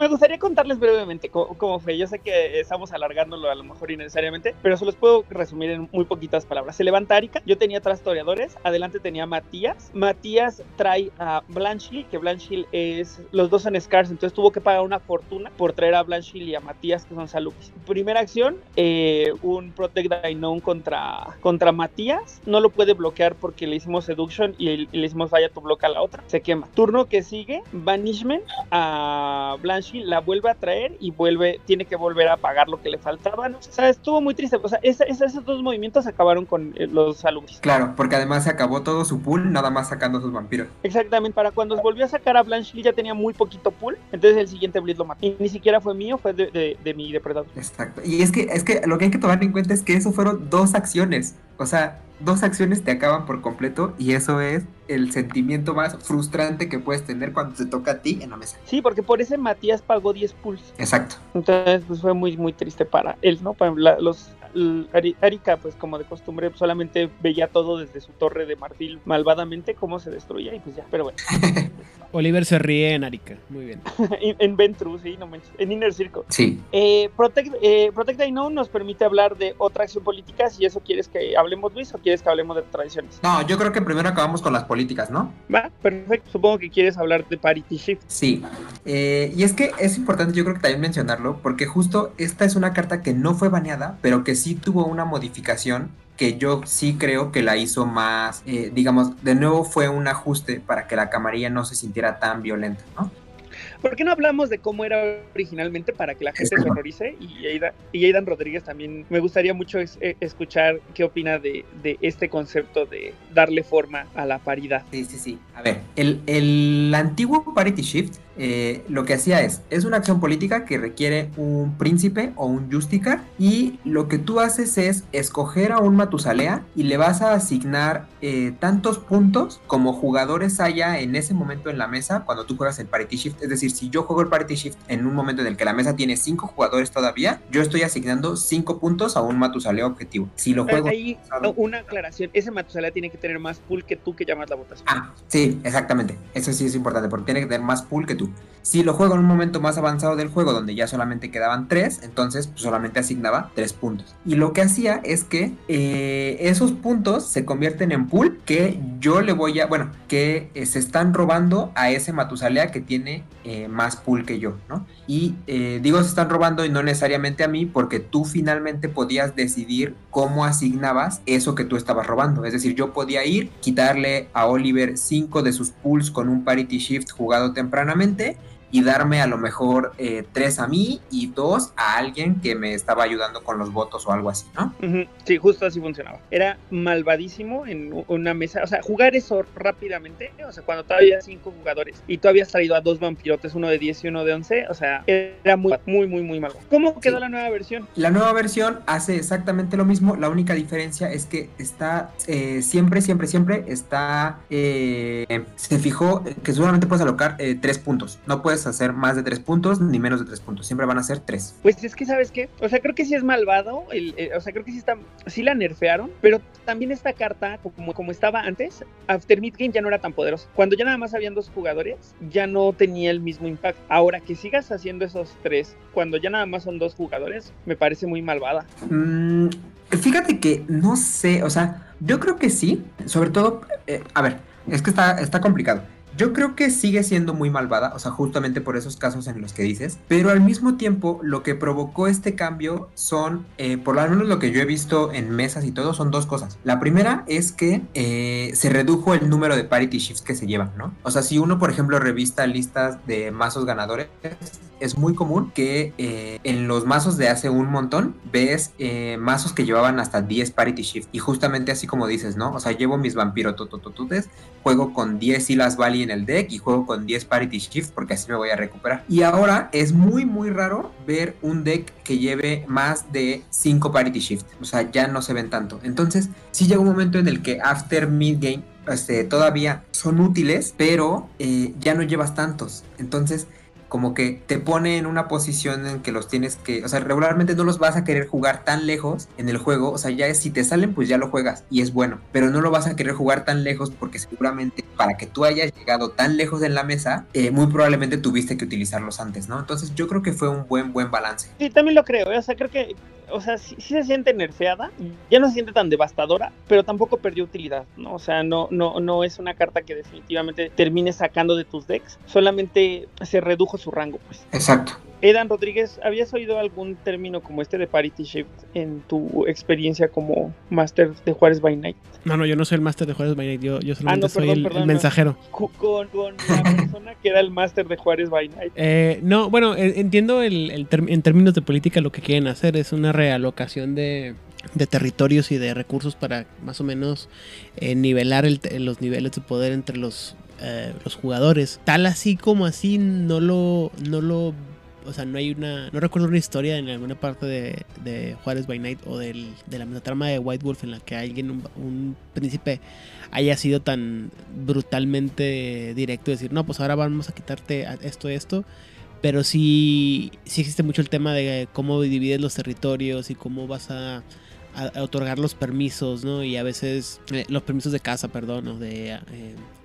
me gustaría contarles brevemente cómo, cómo, fue. Yo sé que estamos alargándolo a lo mejor innecesariamente, pero se los puedo resumir en muy poquitas palabras. Se levanta Arika, yo tenía tres historiadores, adelante tenía Matías. Matías trae a Blanchill, que Blanchill es, los dos son Scars, entonces tuvo que pagar una fortuna por traer a Blanchill y a Matías, que son Salukis. Primera acción, eh, un Protect Unknown contra, contra Matías, no lo puede bloquear porque le hicimos Seduction y, le hicimos Vaya tu bloque a la otra, se quema. Turno que sigue, Banishment a Blanchill, la vuelve a traer y vuelve, tiene que volver a pagar lo que le faltaba. ¿no? O sea, estuvo muy triste. O sea, esa, esos dos movimientos acabaron con eh, los alumnos. Claro, porque además se acabó todo su pool, nada más sacando a sus vampiros. Exactamente, para cuando volvió a sacar a Blanchill ya tenía muy poquito pool, entonces el siguiente Blitz lo mató. Y ni siquiera fue mío, fue de, de, de mi depredador. Exacto. Y es que, es que lo que hay que tomar en cuenta es que eso fueron dos acciones. O sea, dos acciones te acaban por completo y eso es el sentimiento más frustrante que puedes tener cuando te toca a ti en la mesa. Sí, porque por ese Matías pagó 10 pulls. Exacto. Entonces, pues fue muy, muy triste para él, ¿no? Para la, los Erika, pues como de costumbre, solamente veía todo desde su torre de marfil malvadamente cómo se destruía y pues ya, pero bueno. Oliver se ríe en Arika, muy bien. en Ventru, sí, no manches, en Inner Circle. Sí. Eh, Protect, eh, Protect I Know nos permite hablar de otra acción política, si eso quieres que hablemos, Luis, o quieres que hablemos de tradiciones. No, yo creo que primero acabamos con las políticas, ¿no? Va, perfecto, supongo que quieres hablar de Parity Shift. Sí, eh, y es que es importante yo creo que también mencionarlo, porque justo esta es una carta que no fue baneada, pero que sí tuvo una modificación que yo sí creo que la hizo más, eh, digamos, de nuevo fue un ajuste para que la camarilla no se sintiera tan violenta, ¿no? ¿Por qué no hablamos de cómo era originalmente para que la gente se horrorice? Y Aidan, y Aidan Rodríguez también me gustaría mucho es, eh, escuchar qué opina de, de, este concepto de darle forma a la paridad. Sí, sí, sí. A ver, el, el antiguo Parity Shift eh, lo que hacía es, es una acción política que requiere un príncipe o un Justica y lo que tú haces es escoger a un Matusalea y le vas a asignar eh, tantos puntos como jugadores haya en ese momento en la mesa cuando tú juegas el Parity Shift. Es decir, si yo juego el Parity Shift en un momento en el que la mesa tiene cinco jugadores todavía, yo estoy asignando cinco puntos a un Matusalea objetivo. Si lo juego... Ahí una aclaración, ese Matusalea tiene que tener más pool que tú que llamas la votación. Ah, sí, exactamente. Eso sí es importante porque tiene que tener más pool que tú. Si lo juego en un momento más avanzado del juego donde ya solamente quedaban tres, entonces pues, solamente asignaba tres puntos. Y lo que hacía es que eh, esos puntos se convierten en pool que yo le voy a, bueno, que eh, se están robando a ese Matusalea que tiene eh, más pool que yo, ¿no? Y digo se están robando y no necesariamente a mí porque tú finalmente podías decidir cómo asignabas eso que tú estabas robando. Es decir, yo podía ir, quitarle a Oliver cinco de sus pools con un parity shift jugado tempranamente gente y darme a lo mejor eh, tres a mí y dos a alguien que me estaba ayudando con los votos o algo así, ¿no? Sí, justo así funcionaba. Era malvadísimo en una mesa, o sea, jugar eso rápidamente, o sea, cuando todavía cinco jugadores y tú habías traído a dos vampirotes, uno de 10 y uno de 11, o sea, era muy, muy, muy, muy malo. ¿Cómo quedó la nueva versión? La nueva versión hace exactamente lo mismo, la única diferencia es que está eh, siempre, siempre, siempre está, eh, se fijó que solamente puedes alocar tres puntos, no puedes hacer más de tres puntos ni menos de tres puntos. Siempre van a ser tres. Pues es que, ¿sabes qué? O sea, creo que sí es malvado. El, o sea, creo que sí está. Sí la nerfearon. Pero también esta carta, como, como estaba antes, After Midgame ya no era tan poderoso. Cuando ya nada más habían dos jugadores, ya no tenía el mismo impacto. Ahora que sigas haciendo esos tres, cuando ya nada más son dos jugadores, me parece muy malvada. Mm, fíjate que no sé. O sea, yo creo que sí. Sobre todo, eh, a ver, es que está, está complicado. Yo creo que sigue siendo muy malvada, o sea, justamente por esos casos en los que dices, pero al mismo tiempo lo que provocó este cambio son, eh, por lo menos lo que yo he visto en mesas y todo, son dos cosas. La primera es que eh, se redujo el número de parity shifts que se llevan, ¿no? O sea, si uno, por ejemplo, revista listas de mazos ganadores, es muy común que eh, en los mazos de hace un montón ves mazos que llevaban hasta 10 parity shifts. Y justamente así como dices, ¿no? O sea, llevo mis vampiro totototutes, juego con 10 Silas Valley en el deck y juego con 10 Parity Shift porque así me voy a recuperar. Y ahora es muy muy raro ver un deck que lleve más de 5 Parity Shift. O sea, ya no se ven tanto. Entonces, sí llega un momento en el que after mid game este, todavía son útiles, pero eh, ya no llevas tantos. Entonces, como que te pone en una posición en que los tienes que, o sea, regularmente no los vas a querer jugar tan lejos en el juego, o sea, ya si te salen, pues ya lo juegas y es bueno, pero no lo vas a querer jugar tan lejos porque seguramente para que tú hayas llegado tan lejos en la mesa, eh, muy probablemente tuviste que utilizarlos antes, ¿no? Entonces yo creo que fue un buen, buen balance. Sí, también lo creo, ¿eh? o sea, creo que o sea, sí, se siente nerfeada, ya no se siente tan devastadora, pero tampoco perdió utilidad, ¿no? O sea, no, no, no es una carta que definitivamente termine sacando de tus decks, solamente se redujo su rango, pues. Exacto. Edan Rodríguez, ¿habías oído algún término como este de Parity Shift en tu experiencia como Master de Juárez by Night? No, no, yo no soy el Master de Juárez by Night, yo, yo solamente ah, soy el, mensajero. Con, con, la persona que era el Master de Juárez by Night. Eh, no, bueno, entiendo el, en términos de política lo que quieren hacer, es una realocación de, de territorios y de recursos para más o menos eh, nivelar los niveles de poder entre los, eh, los jugadores. Tal así como así no lo, no lo o sea, no hay una, no recuerdo una historia en alguna parte de, de Juárez by Night o del, de la trama de White Wolf en la que alguien, un, príncipe, haya sido tan brutalmente directo de decir, no, pues ahora vamos a quitarte esto, esto. Pero sí, sí existe mucho el tema de cómo divides los territorios y cómo vas a, otorgar los permisos, ¿no? Y a veces eh, los permisos de casa, perdón, o de, eh,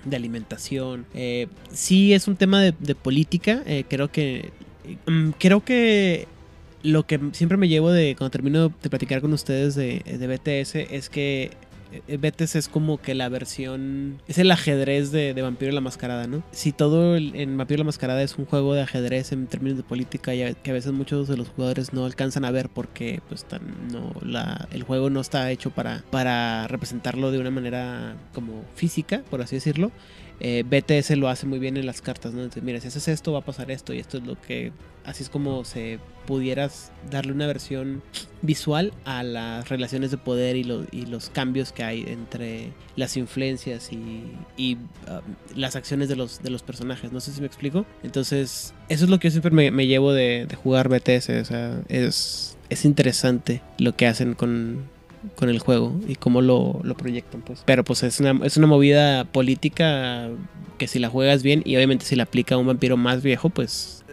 de alimentación. Eh, sí es un tema de, de política. creo que creo que lo que siempre me llevo de cuando termino de platicar con ustedes de, BTS es que eh, BTS es como que la versión. Es el ajedrez de, Vampiro y la Mascarada, ¿no? Si todo en Vampiro y la Mascarada es un juego de ajedrez en términos de política, y que a veces muchos de los jugadores no alcanzan a ver porque pues no, la, el juego no está hecho para, para representarlo de una manera como física, por así decirlo eh, BTS lo hace muy bien en las cartas, ¿no? Entonces, mira, si haces esto, va a pasar esto, y esto es lo que. Así es como se pudieras darle una versión visual a las relaciones de poder y, los cambios que hay entre las influencias y, um, las acciones de los, de personajes. No sé si me explico. Entonces, eso es lo que yo siempre me, llevo de, jugar BTS. O sea, es, es interesante lo que hacen con, con el juego y cómo lo, lo, proyectan, pues. Pero pues es una, es una movida política que si la juegas bien y obviamente si la aplica a un vampiro más viejo, pues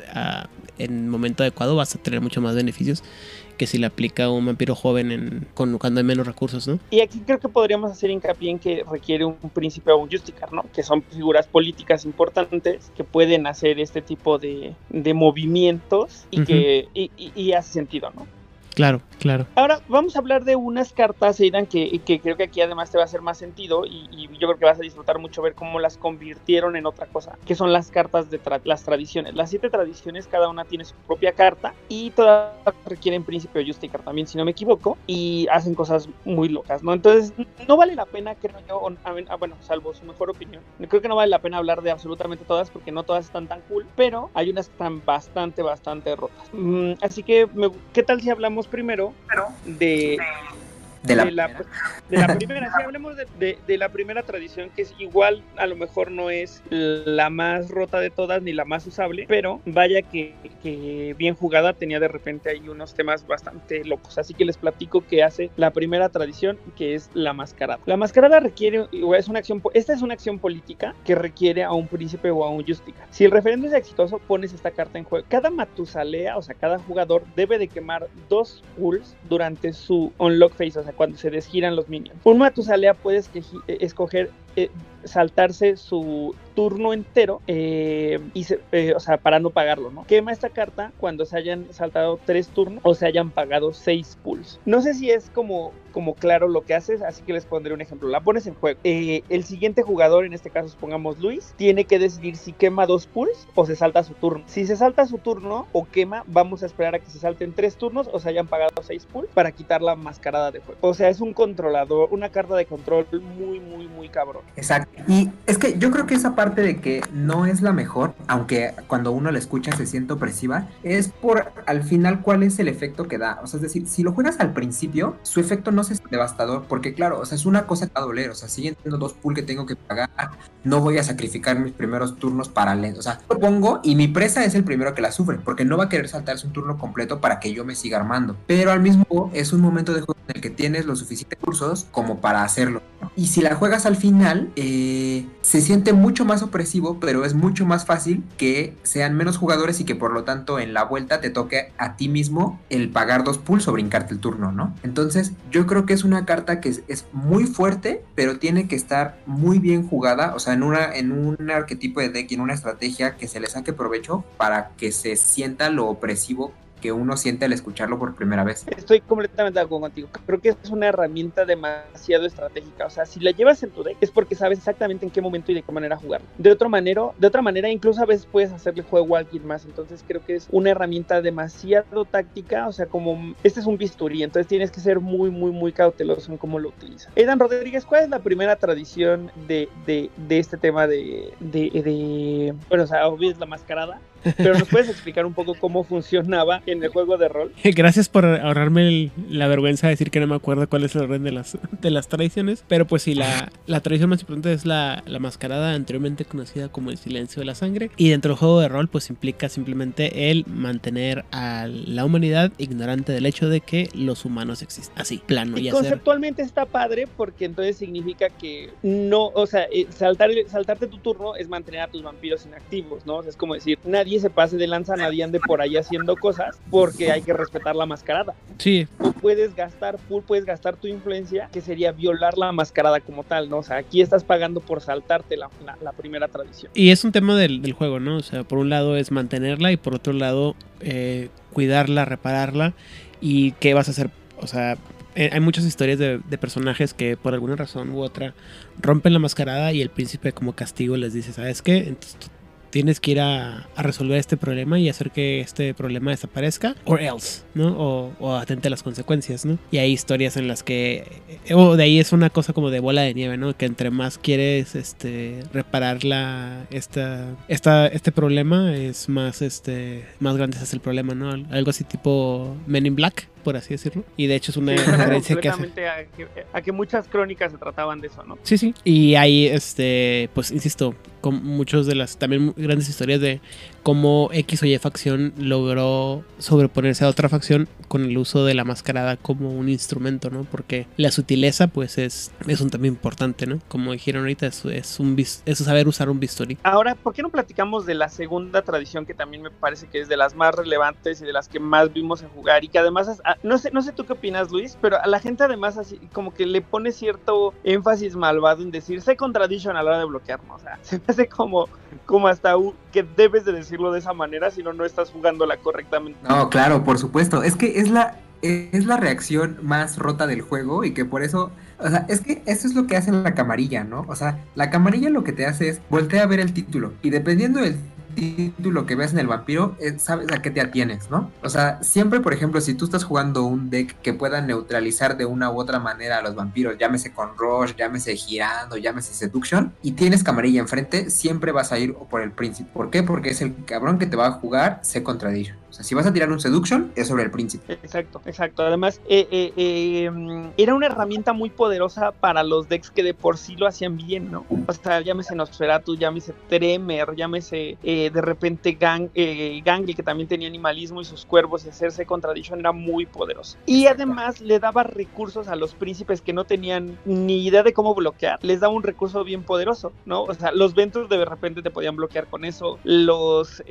en el momento adecuado vas a tener mucho más beneficios que si le aplica a un vampiro joven en, cuando hay menos recursos, ¿no? Y aquí creo que podríamos hacer hincapié en que requiere un, príncipe o un justicar, ¿no? Que son figuras políticas importantes que pueden hacer este tipo de, de movimientos y que y hace sentido, ¿no? Claro, claro. Ahora vamos a hablar de unas cartas, Aidan, que, creo que aquí además te va a hacer más sentido y, yo creo que vas a disfrutar mucho ver cómo las convirtieron en otra cosa, que son las cartas de las tradiciones. Las siete tradiciones, cada una tiene su propia carta y todas requieren príncipe o justicar también, si no me equivoco, y hacen cosas muy locas, ¿no? Entonces, no vale la pena, creo yo, ah, bueno, salvo su mejor opinión, creo que no vale la pena hablar de absolutamente todas porque no todas están tan cool, pero hay unas que están bastante, bastante rotas. Mm, así que, ¿qué tal si hablamos primero de, de la, de la, primera. Si hablemos de, de, la primera tradición, que es igual, a lo mejor no es la más rota de todas ni la más usable, pero vaya que, que, bien jugada tenía de repente ahí unos temas bastante locos. Así que les platico que hace la primera tradición, que es la mascarada. La mascarada requiere, es una acción, esta es una acción política que requiere a un príncipe o a un justica. Si el referendo es exitoso, pones esta carta en juego. Cada matusalea, o sea, cada jugador debe de quemar dos pools durante su unlock phase, o sea, cuando se desgiran los minions. Un Matusalea puede eh, escoger eh, saltarse su turno entero eh, y o sea, para no pagarlo, ¿no? Quema esta carta cuando se hayan saltado tres turnos o se hayan pagado seis pools. No sé si es como, como claro lo que haces, así que les pondré un ejemplo. La pones en juego. el siguiente jugador, en este caso supongamos Luis, tiene que decidir si quema dos pools o se salta su turno. Si se salta su turno o quema, vamos a esperar a que se salten tres turnos o se hayan pagado seis pools para quitar la mascarada de juego. O sea, es un controlador, una carta de control muy, muy, muy cabrón. Exacto. Y es que yo creo que esa parte de que no es la mejor, aunque cuando uno la escucha se siente opresiva, es por al final cuál es el efecto que da. O sea, es decir, si lo juegas al principio, su efecto no es devastador, porque claro, o sea, es una cosa que va a doler. O sea, siguen teniendo dos pools que tengo que pagar, no voy a sacrificar mis primeros turnos para lento. O sea, lo pongo y mi presa es el primero que la sufre, porque no va a querer saltarse un turno completo para que yo me siga armando. Pero al mismo es un momento de juego en el que tienes los suficientes cursos como para hacerlo. Y si la juegas al final, se siente mucho más opresivo, pero es mucho más fácil que sean menos jugadores y que por lo tanto en la vuelta te toque a ti mismo el pagar dos pulls o brincarte el turno, ¿no? Entonces yo creo que es una carta que es, muy fuerte, pero tiene que estar muy bien jugada, o sea, en, una, en un arquetipo de deck, en una estrategia que se le saque provecho para que se sienta lo opresivo que uno siente al escucharlo por primera vez. Estoy completamente de acuerdo contigo. Creo que es una herramienta demasiado estratégica. O sea, si la llevas en tu deck es porque sabes exactamente en qué momento y de qué manera jugarlo. De otra manera, de otra manera, incluso a veces puedes hacerle juego a alguien más. Entonces creo que es una herramienta demasiado táctica. O sea, como este es un bisturí, entonces tienes que ser muy, muy, muy cauteloso en cómo lo utilizas. Edan Rodríguez, ¿cuál es la primera tradición de, de, de este tema de, de, de, bueno, o sea, obvio la mascarada, pero nos puedes explicar un poco cómo funcionaba en el juego de rol. Gracias por ahorrarme la vergüenza de decir que no me acuerdo cuál es el orden de las, de las tradiciones. Pero pues sí, la, la tradición más importante es la, la, mascarada, anteriormente conocida como el silencio de la sangre. Y dentro del juego de rol, pues implica simplemente el mantener a la humanidad ignorante del hecho de que los humanos existen. Así, plano. Y, conceptualmente está padre porque entonces significa que no, o sea, eh, saltar, saltarte tu turno es mantener a tus vampiros inactivos, ¿no? es como decir, nadie se pase de lanza, nadie ande por ahí haciendo cosas porque hay que respetar la mascarada. Sí. Tú puedes gastar full, puedes gastar tu influencia, que sería violar la mascarada como tal, ¿no? O sea, aquí estás pagando por saltarte la, la, primera tradición. Y es un tema del, del, juego, ¿no? O sea, por un lado es mantenerla y por otro lado eh, cuidarla, repararla y qué vas a hacer. O sea, eh, hay muchas historias de, de, personajes que por alguna razón u otra rompen la mascarada y el príncipe como castigo les dice, ¿sabes qué? Entonces tienes que ir a, resolver este problema y hacer que este problema desaparezca, or else, ¿no? O, atente a las consecuencias, ¿no? Y hay historias en las que, eh, o de ahí es una cosa como de bola de nieve, ¿no? Que entre más quieres, este, reparar la, esta, esta, este problema, es más, este, más grande es el problema, ¿no? Algo así tipo Men in Black por así decirlo. Y de hecho es una referencia que hace. A que, a que muchas crónicas se trataban de eso, ¿no? Sí, sí. Y ahí, este, pues insisto, con muchos de las también grandes historias de cómo X o Y facción logró sobreponerse a otra facción con el uso de la mascarada como un instrumento, ¿no? Porque la sutileza, pues, es, es un tema importante, ¿no? Como dijeron ahorita, es, es, un, es saber usar un bisturí. Ahora, ¿por qué no platicamos de la segunda tradición que también me parece que es de las más relevantes y de las que más vimos en jugar y que además, ah, no sé, no sé tú qué opinas, Luis, pero a la gente además así como que le pone cierto énfasis malvado en decir second tradition a la hora de bloquear, ¿no? O sea, se me hace como, como hasta que debes de de esa manera, si no, no estás jugándola correctamente. No, claro, por supuesto. Es que es la, es la reacción más rota del juego y que por eso, o sea, es que eso es lo que hace la camarilla, ¿no? O sea, la camarilla lo que te hace es voltear a ver el título y dependiendo del título que ves en el vampiro, eh, sabes a qué te atienes, ¿no? O sea, siempre, por ejemplo, si tú estás jugando un deck que pueda neutralizar de una u otra manera a los vampiros, llámese con Rush, llámese girando, llámese Seduction, y tienes camarilla enfrente, siempre vas a ir por el príncipe. ¿Por qué? Porque es el cabrón que te va a jugar Second Tradition. Sea, si vas a tirar un Seduction, es sobre el príncipe. Exacto, exacto. Además, eh, eh, eh, era una herramienta muy poderosa para los decks que de por sí lo hacían bien, ¿no? O sea, llámese Nosferatu, llámese Tremer, llámese de repente Gang, Gangly, que también tenía animalismo y sus cuervos y hacerse contradiction era muy poderoso. Y además le daba recursos a los príncipes que no tenían ni idea de cómo bloquear. Les daba un recurso bien poderoso, ¿no? O sea, los Ventures de repente te podían bloquear con eso. Los,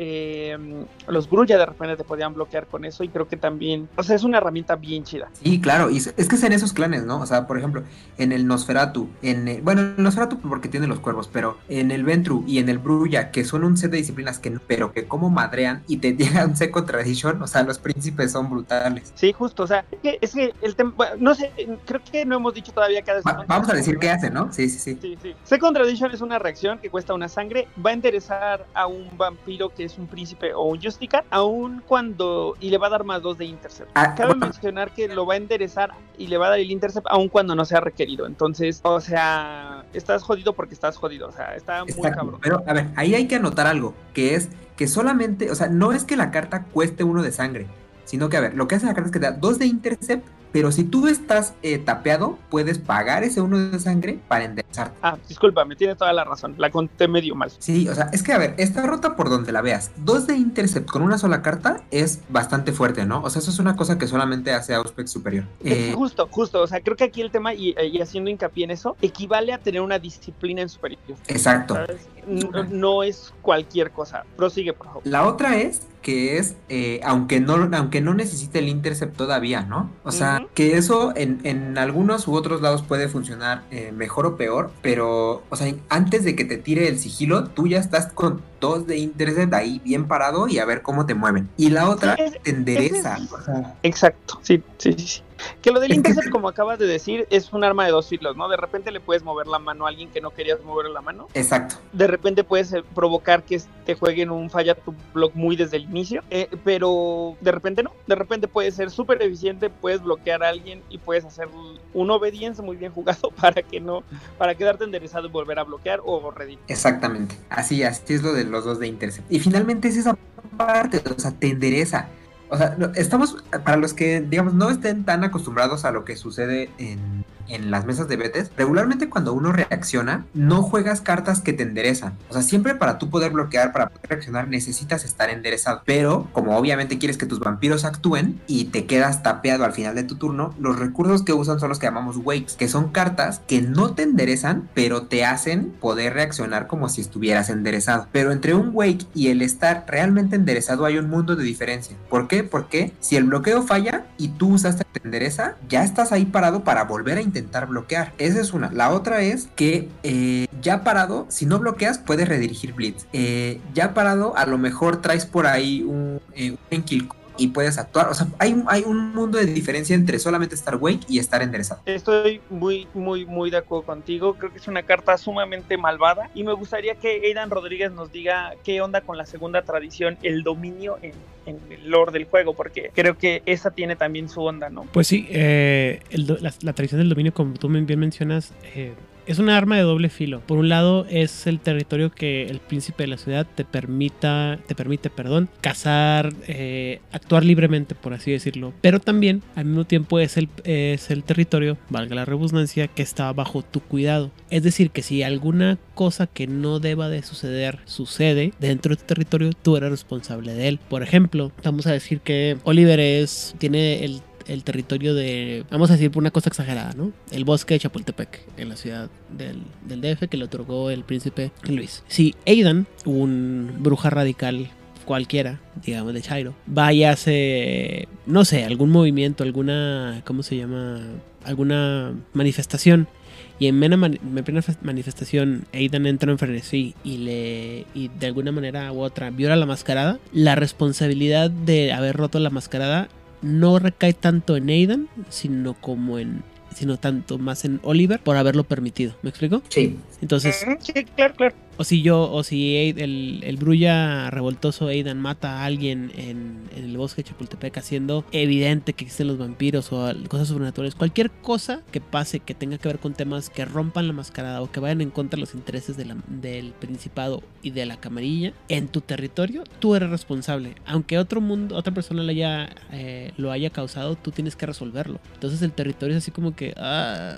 los Grulla de repente te podían bloquear con eso y creo que también, o sea, es una herramienta bien chida. Sí, claro, y es que es en esos clanes, ¿no? O sea, por ejemplo, en el Nosferatu, en el, bueno, el Nosferatu porque tiene los cuervos, pero en el Ventru y en el Brulla, que son un set de disciplinas que no, pero que como madrean y te llegan un Second Tradition, o sea, los príncipes son brutales. Sí, justo, o sea, es que, es que el tema, no sé, creo que no hemos dicho todavía cada Va, Vamos a decir qué hace, ¿no? Sí, sí, sí. Sí, sí. Second Tradition es una reacción que cuesta una sangre, va a interesar a un vampiro que es un príncipe o un Justicar, aún cuando. y le va a dar más dos de intercept. Ah, Cabe mencionar que lo va a enderezar y le va a dar el intercept aun cuando no sea requerido. Entonces, o sea, estás jodido porque estás jodido. O sea, está muy cabrón. Pero, a ver, ahí hay que anotar algo, que es que solamente, o sea, no es que la carta cueste uno de sangre, sino que, a ver, lo que hace la carta es que da dos de intercept pero si tú estás eh, tapeado, puedes pagar ese uno de sangre para enderezarte. Ah, disculpa, me tiene toda la razón. La conté medio mal. Sí, o sea, es que a ver, esta rota por donde la veas. Dos de intercept con una sola carta es bastante fuerte, ¿no? O sea, eso es una cosa que solamente hace Auspex superior. Eh, justo, justo. O sea, creo que aquí el tema, y, haciendo hincapié en eso, equivale a tener una disciplina en superior. Exacto. No, no, es cualquier cosa. Prosigue, por favor. La otra es que es, eh, aunque, no, aunque no necesite el intercept todavía, ¿no? O sea, que eso en, en, algunos u otros lados puede funcionar eh, mejor o peor, pero, o sea, antes de que te tire el sigilo, tú ya estás con dos de intercept ahí bien parado y a ver cómo te mueven. Y la otra te endereza. Exacto, sí, sí, sí. Que lo del Intercept, como acabas de decir, es un arma de dos filos, ¿no? De repente le puedes mover la mano a alguien que no querías mover la mano. Exacto. De repente puedes eh, provocar que te jueguen un falla tu block muy desde el inicio, eh, pero de repente no. De repente puede ser súper eficiente, puedes bloquear a alguien y puedes hacer un obedience muy bien jugado para que no, para quedarte enderezado y volver a bloquear o redir. Exactamente. Así, así es lo de los dos de Intercept. Y finalmente es esa parte, o sea, te endereza o sea, estamos, para los que, digamos, no estén tan acostumbrados a lo que sucede en en las mesas de betes, regularmente cuando uno reacciona, no juegas cartas que te enderezan. O sea, siempre para tú poder bloquear, para poder reaccionar, necesitas estar enderezado. Pero, como obviamente quieres que tus vampiros actúen y te quedas tapeado al final de tu turno, los recursos que usan son los que llamamos wakes, que son cartas que no te enderezan, pero te hacen poder reaccionar como si estuvieras enderezado. Pero entre un wake y el estar realmente enderezado hay un mundo de diferencia. ¿Por qué? Porque si el bloqueo falla y tú usaste te endereza, ya estás ahí parado para volver a bloquear. Esa es una. La otra es que eh, ya parado, si no bloqueas, puedes redirigir Blitz. Eh, ya parado, a lo mejor traes por ahí un, eh, un kill y puedes actuar. O sea, hay, hay un mundo de diferencia entre solamente estar wake y estar enderezado. Estoy muy, muy, muy de acuerdo contigo. Creo que es una carta sumamente malvada y me gustaría que Aidan Rodríguez nos diga qué onda con la segunda tradición, el dominio en, el lore del juego, porque creo que esa tiene también su onda, ¿no? Pues sí, eh, la, tradición del dominio, como tú bien mencionas, eh, es una arma de doble filo. Por un lado es el territorio que el príncipe de la ciudad te permita, te permite, perdón, cazar, eh, actuar libremente, por así decirlo. Pero también al mismo tiempo es el, es el territorio, valga la redundancia, que está bajo tu cuidado. Es decir, que si alguna cosa que no deba de suceder sucede dentro de tu territorio, tú eres responsable de él. Por ejemplo, vamos a decir que Oliver es, tiene el el territorio de, vamos a decir por una cosa exagerada, ¿no? El bosque de Chapultepec, en la ciudad del, del DF que le otorgó el príncipe Luis. Si Aidan, un bruja radical cualquiera, digamos de Chairo, vaya a hacer, no sé, algún movimiento, alguna, ¿cómo se llama? Alguna manifestación. Y en plena, manifestación Aidan entra en frenesí y le y de alguna manera u otra viola la mascarada, la responsabilidad de haber roto la mascarada no recae tanto en Aidan, sino como en sino tanto más en Oliver por haberlo permitido. ¿Me explico? Sí. Entonces, sí, claro, claro. O si yo, o si el, el Brulla revoltoso Aidan mata a alguien en, el bosque de Chapultepec haciendo evidente que existen los vampiros o cosas sobrenaturales, cualquier cosa que pase que tenga que ver con temas que rompan la mascarada o que vayan en contra de los intereses del Principado y de la Camarilla en tu territorio, tú eres responsable. Aunque otro mundo, otra persona lo haya, eh, lo haya causado, tú tienes que resolverlo. Entonces el territorio es así como que, ah,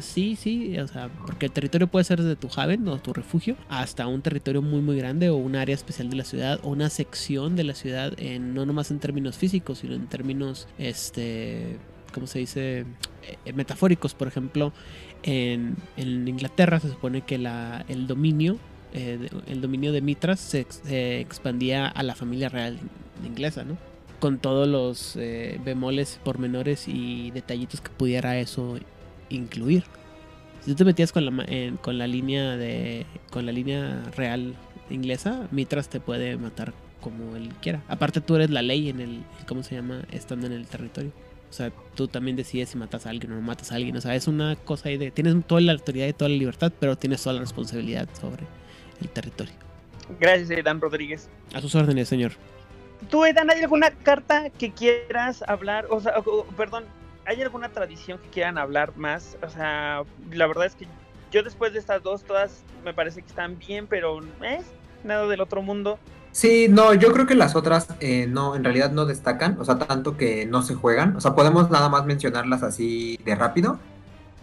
sí, sí, o sea, porque el territorio puede ser desde tu haven o tu refugio hasta un territorio muy muy grande o un área especial de la ciudad o una sección de la ciudad en no nomás en términos físicos sino en términos este ¿cómo se dice? Eh, metafóricos por ejemplo en, Inglaterra se supone que la, el dominio eh, el dominio de Mitras se, expandía a la familia real inglesa ¿no? con todos los eh, bemoles pormenores y detallitos que pudiera eso incluir si tú te metías con la, con la línea de con la línea real inglesa, Mitras te puede matar como él quiera. Aparte tú eres la ley en el ¿cómo se llama? estando en el territorio. O sea, tú también decides si matas a alguien o no matas a alguien. O sea, es una cosa ahí de tienes toda la autoridad y toda la libertad, pero tienes toda la responsabilidad sobre el territorio. Gracias, Edan Rodríguez. A sus órdenes, señor. ¿Tú, Edan, hay alguna carta que quieras hablar? O sea, perdón, ¿hay alguna tradición que quieran hablar más? O sea, la verdad es que yo después de estas dos, todas me parece que están bien, pero ¿eh? nada del otro mundo. Sí, no, yo creo que las otras eh, no, en realidad no destacan, o sea, tanto que no se juegan. O sea, podemos nada más mencionarlas así de rápido,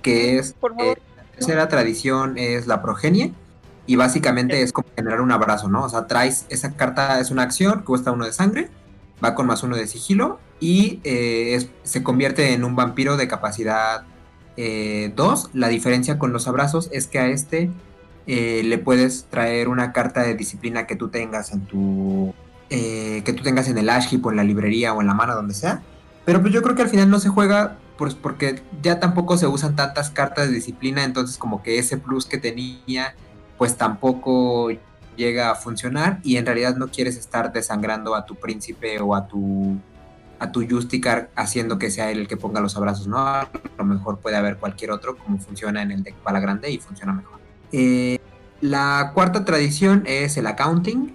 que es Por favor. Eh, la tercera tradición es la progenie, y básicamente es como generar un abrazo, ¿no? O sea, traes esa carta, es una acción cuesta uno de sangre, va con más uno de sigilo, y eh, se convierte en un vampiro de capacidad 2. Eh, la diferencia con los abrazos es que a este eh, le puedes traer una carta de disciplina que tú tengas en tu que tú tengas en el Ashkeep o en la librería o en la mano donde sea. Pero pues yo creo que al final no se juega pues porque ya tampoco se usan tantas cartas de disciplina, entonces como que ese plus que tenía pues tampoco llega a funcionar y en realidad no quieres estar desangrando a tu príncipe o a tu a tu Justicar haciendo que sea él el que ponga los abrazos, ¿no? A lo mejor puede haber cualquier otro como funciona en el deck pala grande y funciona mejor. Eh, la cuarta tradición es el accounting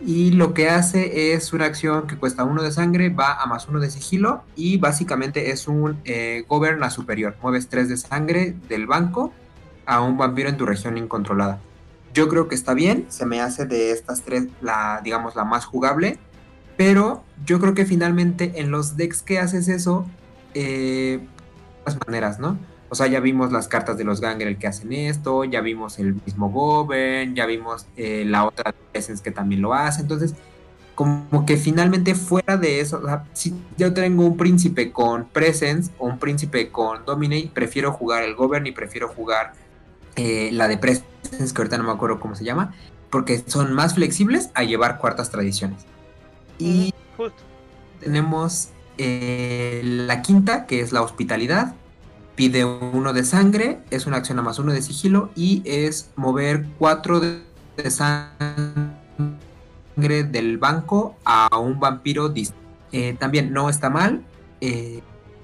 y lo que hace es una acción que cuesta uno de sangre, va a más uno de sigilo y básicamente es un eh, goberna superior. Mueves tres de sangre del banco a un vampiro en tu región incontrolada. Yo creo que está bien, se me hace de estas tres la, digamos, la más jugable pero yo creo que finalmente en los decks que haces eso, eh, las maneras, ¿no? O sea, ya vimos las cartas de los Gangrel que hacen esto, ya vimos el mismo Govern, ya vimos eh, la otra Essence que también lo hace. Entonces, como que finalmente fuera de eso, o sea, si yo tengo un príncipe con Presence o un príncipe con Dominate, prefiero jugar el Govern y prefiero jugar eh, la de Presence, que ahorita no me acuerdo cómo se llama, porque son más flexibles a llevar cuartas tradiciones. Y tenemos eh, la quinta, que es la hospitalidad. Pide uno de sangre, es una acción a más uno de sigilo y es mover cuatro de, sangre del banco a un vampiro eh, también no está mal. Eh,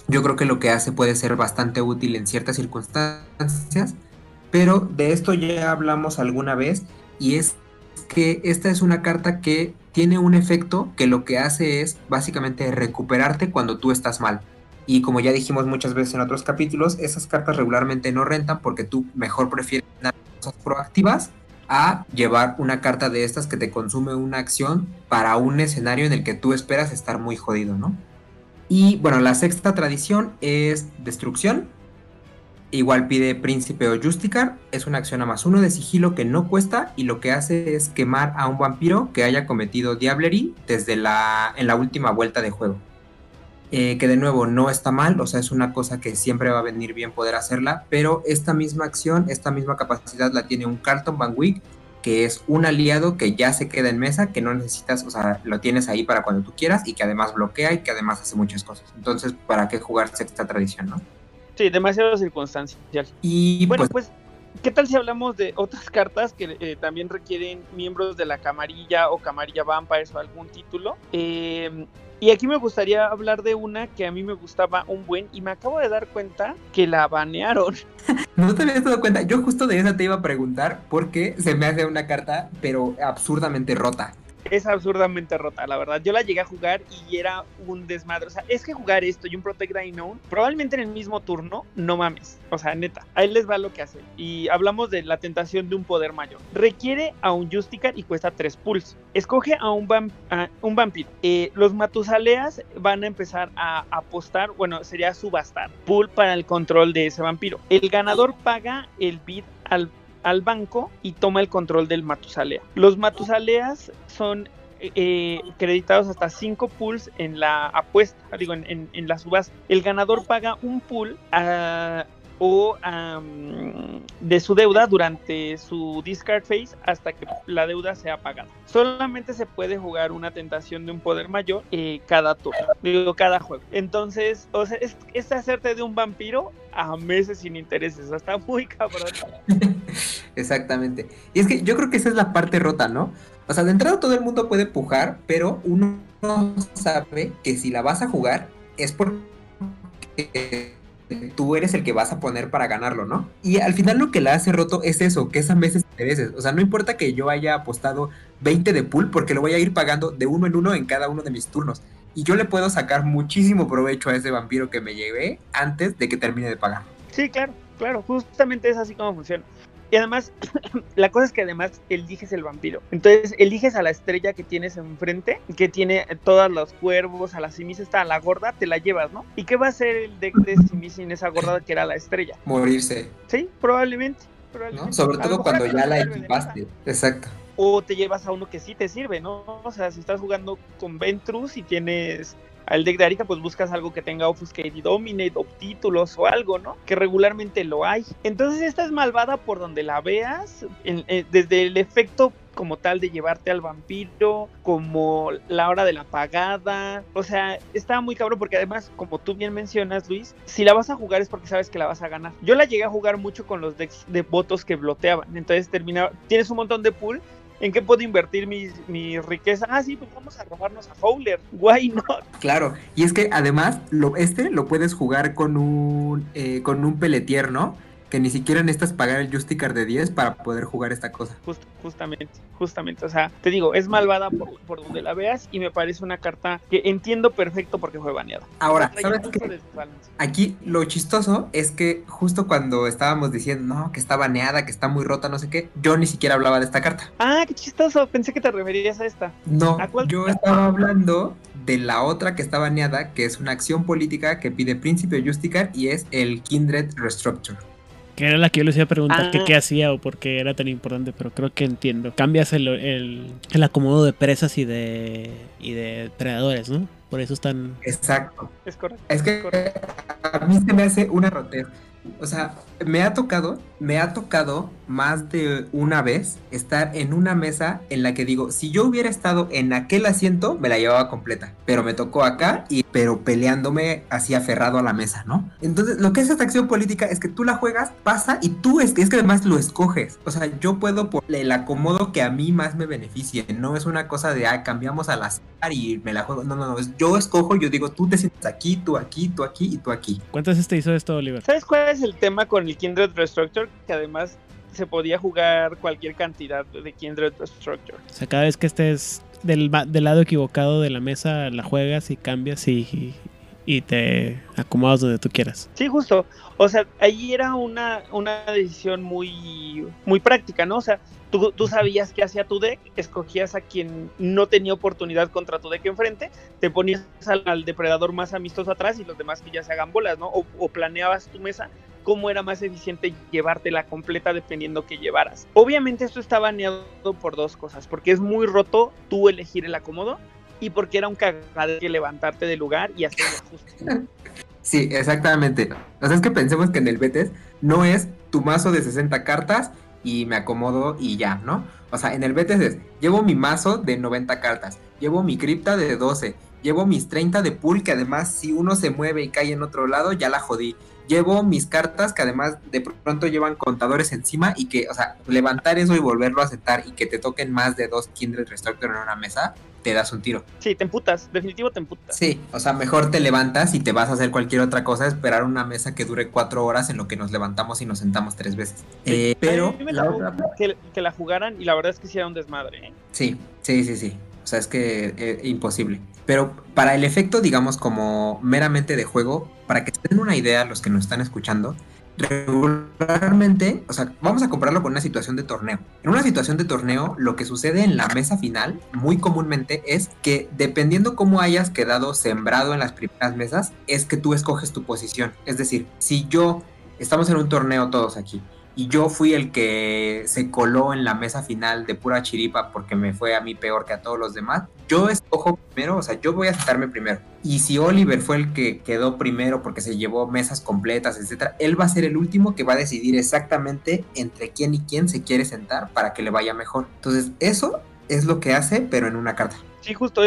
yo creo que lo que hace puede ser bastante útil en ciertas circunstancias, pero de esto ya hablamos alguna vez y es que esta es una carta que tiene un efecto que lo que hace es básicamente recuperarte cuando tú estás mal. Y como ya dijimos muchas veces en otros capítulos, esas cartas regularmente no rentan porque tú mejor prefieres cosas proactivas a llevar una carta de estas que te consume una acción para un escenario en el que tú esperas estar muy jodido, ¿no? Y bueno, la sexta tradición es destrucción. Igual pide príncipe o justicar. Es una acción a más uno de sigilo que no cuesta y lo que hace es quemar a un vampiro que haya cometido diablerie desde la, en la última vuelta de juego. Eh, que de nuevo no está mal, o sea, es una cosa que siempre va a venir bien poder hacerla, pero esta misma acción, esta misma capacidad la tiene un Carlton Van Wick, que es un aliado que ya se queda en mesa, que no necesitas, o sea, lo tienes ahí para cuando tú quieras y que además bloquea y que además hace muchas cosas. Entonces, ¿para qué jugar esta tradición, no? Sí, demasiado circunstancial. Y bueno, pues, pues ¿Qué tal si hablamos de otras cartas que eh, también requieren miembros de la camarilla o camarilla vampires o algún título? Eh, y aquí me gustaría hablar de una que a mí me gustaba un buen y me acabo de dar cuenta que la banearon. No te habías dado cuenta. Yo justo de esa te iba a preguntar porque se me hace una carta, pero absurdamente rota es absurdamente rota, la verdad. Yo la llegué a jugar y era un desmadre. O sea, es que jugar esto y un Protect Unknown, probablemente en el mismo turno, no mames. O sea, neta, ahí les va lo que hace. Y hablamos de la tentación de un poder mayor. Requiere a un Justicar y cuesta 3 pulls. Escoge a un, un vampiro. Eh, los Matusaleas van a empezar a apostar, bueno, sería subastar, pull para el control de ese vampiro. El ganador paga el bid al al banco y toma el control del Matusalea. Los Matusaleas son eh, creditados hasta 5 pools en la apuesta, digo, en, en, la subasta. El ganador paga un pool a, o de su deuda durante su discard phase hasta que la deuda sea pagada. Solamente se puede jugar una tentación de un poder mayor eh, cada turno, digo, cada juego. Entonces, o sea, es, hacerte de un vampiro a meses sin intereses. Está muy cabrón. Exactamente. Y es que yo creo que esa es la parte rota, ¿no? O sea, de entrada todo el mundo puede pujar, pero uno sabe que si la vas a jugar es porque tú eres el que vas a poner para ganarlo, ¿no? Y al final lo que la hace roto es eso, que es a meses intereses. O sea, no importa que yo haya apostado 20 de pool, porque lo voy a ir pagando de uno en uno en cada uno de mis turnos. Y yo le puedo sacar muchísimo provecho a ese vampiro que me llevé antes de que termine de pagar. Sí, claro, claro, justamente es así como funciona. Y además, la cosa es que además eliges el vampiro. Entonces, eliges a la estrella que tienes enfrente, que tiene todos los cuervos, a la simis está a la gorda, te la llevas, ¿no? ¿Y qué va a hacer el deck de simis sin esa gorda que era la estrella? Morirse. Sí, probablemente. Sobre todo cuando ya la equipaste. Exacto. O te llevas a uno que sí te sirve, ¿no? O sea, si estás jugando con Ventrus y tienes al deck de Arika, pues buscas algo que tenga Offuscate Dominate o títulos o algo, ¿no? Que regularmente lo hay. Entonces esta es malvada por donde la veas, eh, desde el efecto como tal de llevarte al vampiro, como la hora de la pagada. O sea, está muy cabrón porque además, como tú bien mencionas, Luis, si la vas a jugar es porque sabes que la vas a ganar. Yo la llegué a jugar mucho con los decks de votos que bloteaban. Entonces terminaba, tienes un montón de pool ¿En qué puedo invertir mi, mi, riqueza? Ah, sí, pues vamos a robarnos a Fowler. Why not? Claro, y es que además lo, este lo puedes jugar con un, eh, con un peletier. Que ni siquiera necesitas pagar el Justicar de 10 para poder jugar esta cosa. justamente, justamente. O sea, te digo, es malvada por, donde la veas y me parece una carta que entiendo perfecto porque fue baneada. Ahora, ¿sabes qué? Aquí lo chistoso es que justo cuando estábamos diciendo, no, que está baneada, que está muy rota, no sé qué, yo ni siquiera hablaba de esta carta. Ah, qué chistoso. Pensé que te referías a esta. No, yo estaba hablando de la otra que está baneada, que es una acción política que pide Príncipe Justicar y es el Kindred Restructure. Que era la que yo les iba a preguntar qué hacía o por qué era tan importante, pero creo que entiendo. Cambias el, el, acomodo de presas y de, y de predadores, ¿no? Por eso están... Exacto. Es correcto. Es que a mí se me hace una rotez. O sea, me ha tocado, me ha tocado más de una vez estar en una mesa en la que digo, si yo hubiera estado en aquel asiento, me la llevaba completa, pero me tocó acá y pero peleándome así aferrado a la mesa, ¿no? Entonces, lo que es esta acción política es que tú la juegas, pasa y tú es que, es que además lo escoges. O sea, yo puedo por el acomodo que a mí más me beneficie, no es una cosa de, ah, cambiamos al azar y me la juego. No, no, no, yo escojo, yo digo, tú te sientes aquí, tú aquí, tú aquí y tú aquí. ¿Cuántas veces te hizo esto, Oliver? ¿Sabes cuál es el tema con el Kindred Restructure? Que además se podía jugar cualquier cantidad de Kindred Restructure. O sea, cada vez que estés del, del lado equivocado de la mesa, la juegas y cambias y, y te acomodas donde tú quieras. Sí, justo. O sea, ahí era una, una decisión muy, muy práctica, ¿no? O sea, tú, tú sabías qué hacía tu deck, escogías a quien no tenía oportunidad contra tu deck enfrente, te ponías al, depredador más amistoso atrás y los demás que ya se hagan bolas, ¿no? O, o planeabas tu mesa cómo era más eficiente llevártela completa dependiendo que llevaras. Obviamente esto está baneado por dos cosas, porque es muy roto tú elegir el acomodo y porque era un cagado que levantarte del lugar y hacer el ajuste. Sí, exactamente. O sea, es que pensemos que en el Betes no es tu mazo de 60 cartas y me acomodo y ya, ¿no? O sea, en el Betes es, llevo mi mazo de 90 cartas, llevo mi cripta de 12, llevo mis 30 de pool, que además si uno se mueve y cae en otro lado, ya la jodí. Llevo mis cartas que además de pronto llevan contadores encima y que, o sea, levantar eso y volverlo a sentar y que te toquen más de dos Kindred Restructor en una mesa, te das un tiro. Sí, te emputas, definitivo te emputas. Sí, o sea, mejor te levantas y te vas a hacer cualquier otra cosa, esperar una mesa que dure cuatro horas en lo que nos levantamos y nos sentamos tres veces. Eh, pero... La otra... que, que, la jugaran y la verdad es que sí era un desmadre. ¿eh? Sí, sí, sí, sí. Sea, es que eh, imposible. Pero para el efecto, digamos, como meramente de juego, para que se den una idea los que nos están escuchando, regularmente, o sea, vamos a compararlo con una situación de torneo. En una situación de torneo, lo que sucede en la mesa final, muy comúnmente, es que dependiendo cómo hayas quedado sembrado en las primeras mesas, es que tú escoges tu posición. Es decir, si yo, estamos en un torneo todos aquí, y yo fui el que se coló en la mesa final de pura chiripa porque me fue a mí peor que a todos los demás. Yo escojo primero, o sea, yo voy a sentarme primero. Y si Oliver fue el que quedó primero porque se llevó mesas completas, etcétera, él va a ser el último que va a decidir exactamente entre quién y quién se quiere sentar para que le vaya mejor. Entonces, eso es lo que hace, pero en una carta. Sí, justo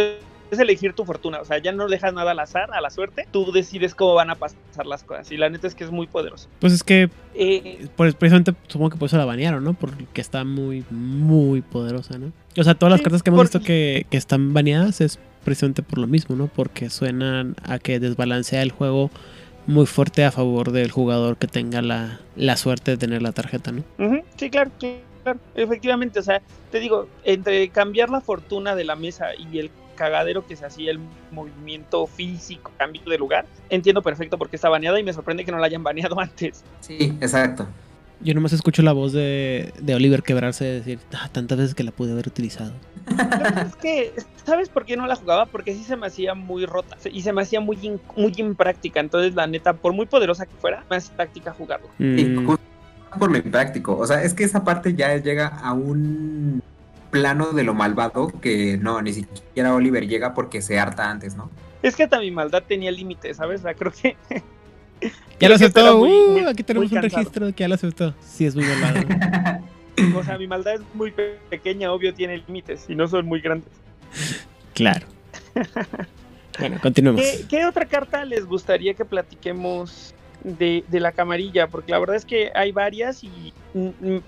es elegir tu fortuna, o sea, ya no dejas nada al azar, a la suerte, tú decides cómo van a pasar las cosas y la neta es que es muy poderoso. Pues es que eh, pues precisamente supongo que por eso la banearon, ¿no? Porque está muy, muy poderosa, ¿no? O sea, todas las sí, cartas que hemos visto que, que están baneadas es precisamente por lo mismo, ¿no? Porque suenan a que desbalancea el juego muy fuerte a favor del jugador que tenga la, la suerte de tener la tarjeta, ¿no? Uh -huh. Sí, claro, claro, efectivamente, o sea, te digo, entre cambiar la fortuna de la mesa y el cagadero que se hacía el movimiento físico, cambio de lugar, entiendo perfecto por qué está baneada y me sorprende que no la hayan baneado antes. Sí, exacto. Yo nomás escucho la voz de, de Oliver quebrarse de decir ah, tantas veces que la pude haber utilizado. es que, ¿sabes por qué no la jugaba? Porque sí se me hacía muy rota y se me hacía muy, in, muy impráctica. Entonces, la neta, por muy poderosa que fuera, me hace práctica jugarlo. Mm. Y por lo impráctico. O sea, es que esa parte ya llega a un plano de lo malvado que no, ni siquiera Oliver llega porque se harta antes, ¿no? Es que hasta mi maldad tenía límites, ¿sabes? O sea, creo que ya lo aceptó. Muy, uh, muy, aquí tenemos un registro que ya lo aceptó. Sí, es muy malvado. o sea, mi maldad es muy pequeña, obvio tiene límites y no son muy grandes. Claro. bueno, continuemos. ¿Qué, ¿Qué, otra carta les gustaría que platiquemos de, la camarilla? Porque la verdad es que hay varias y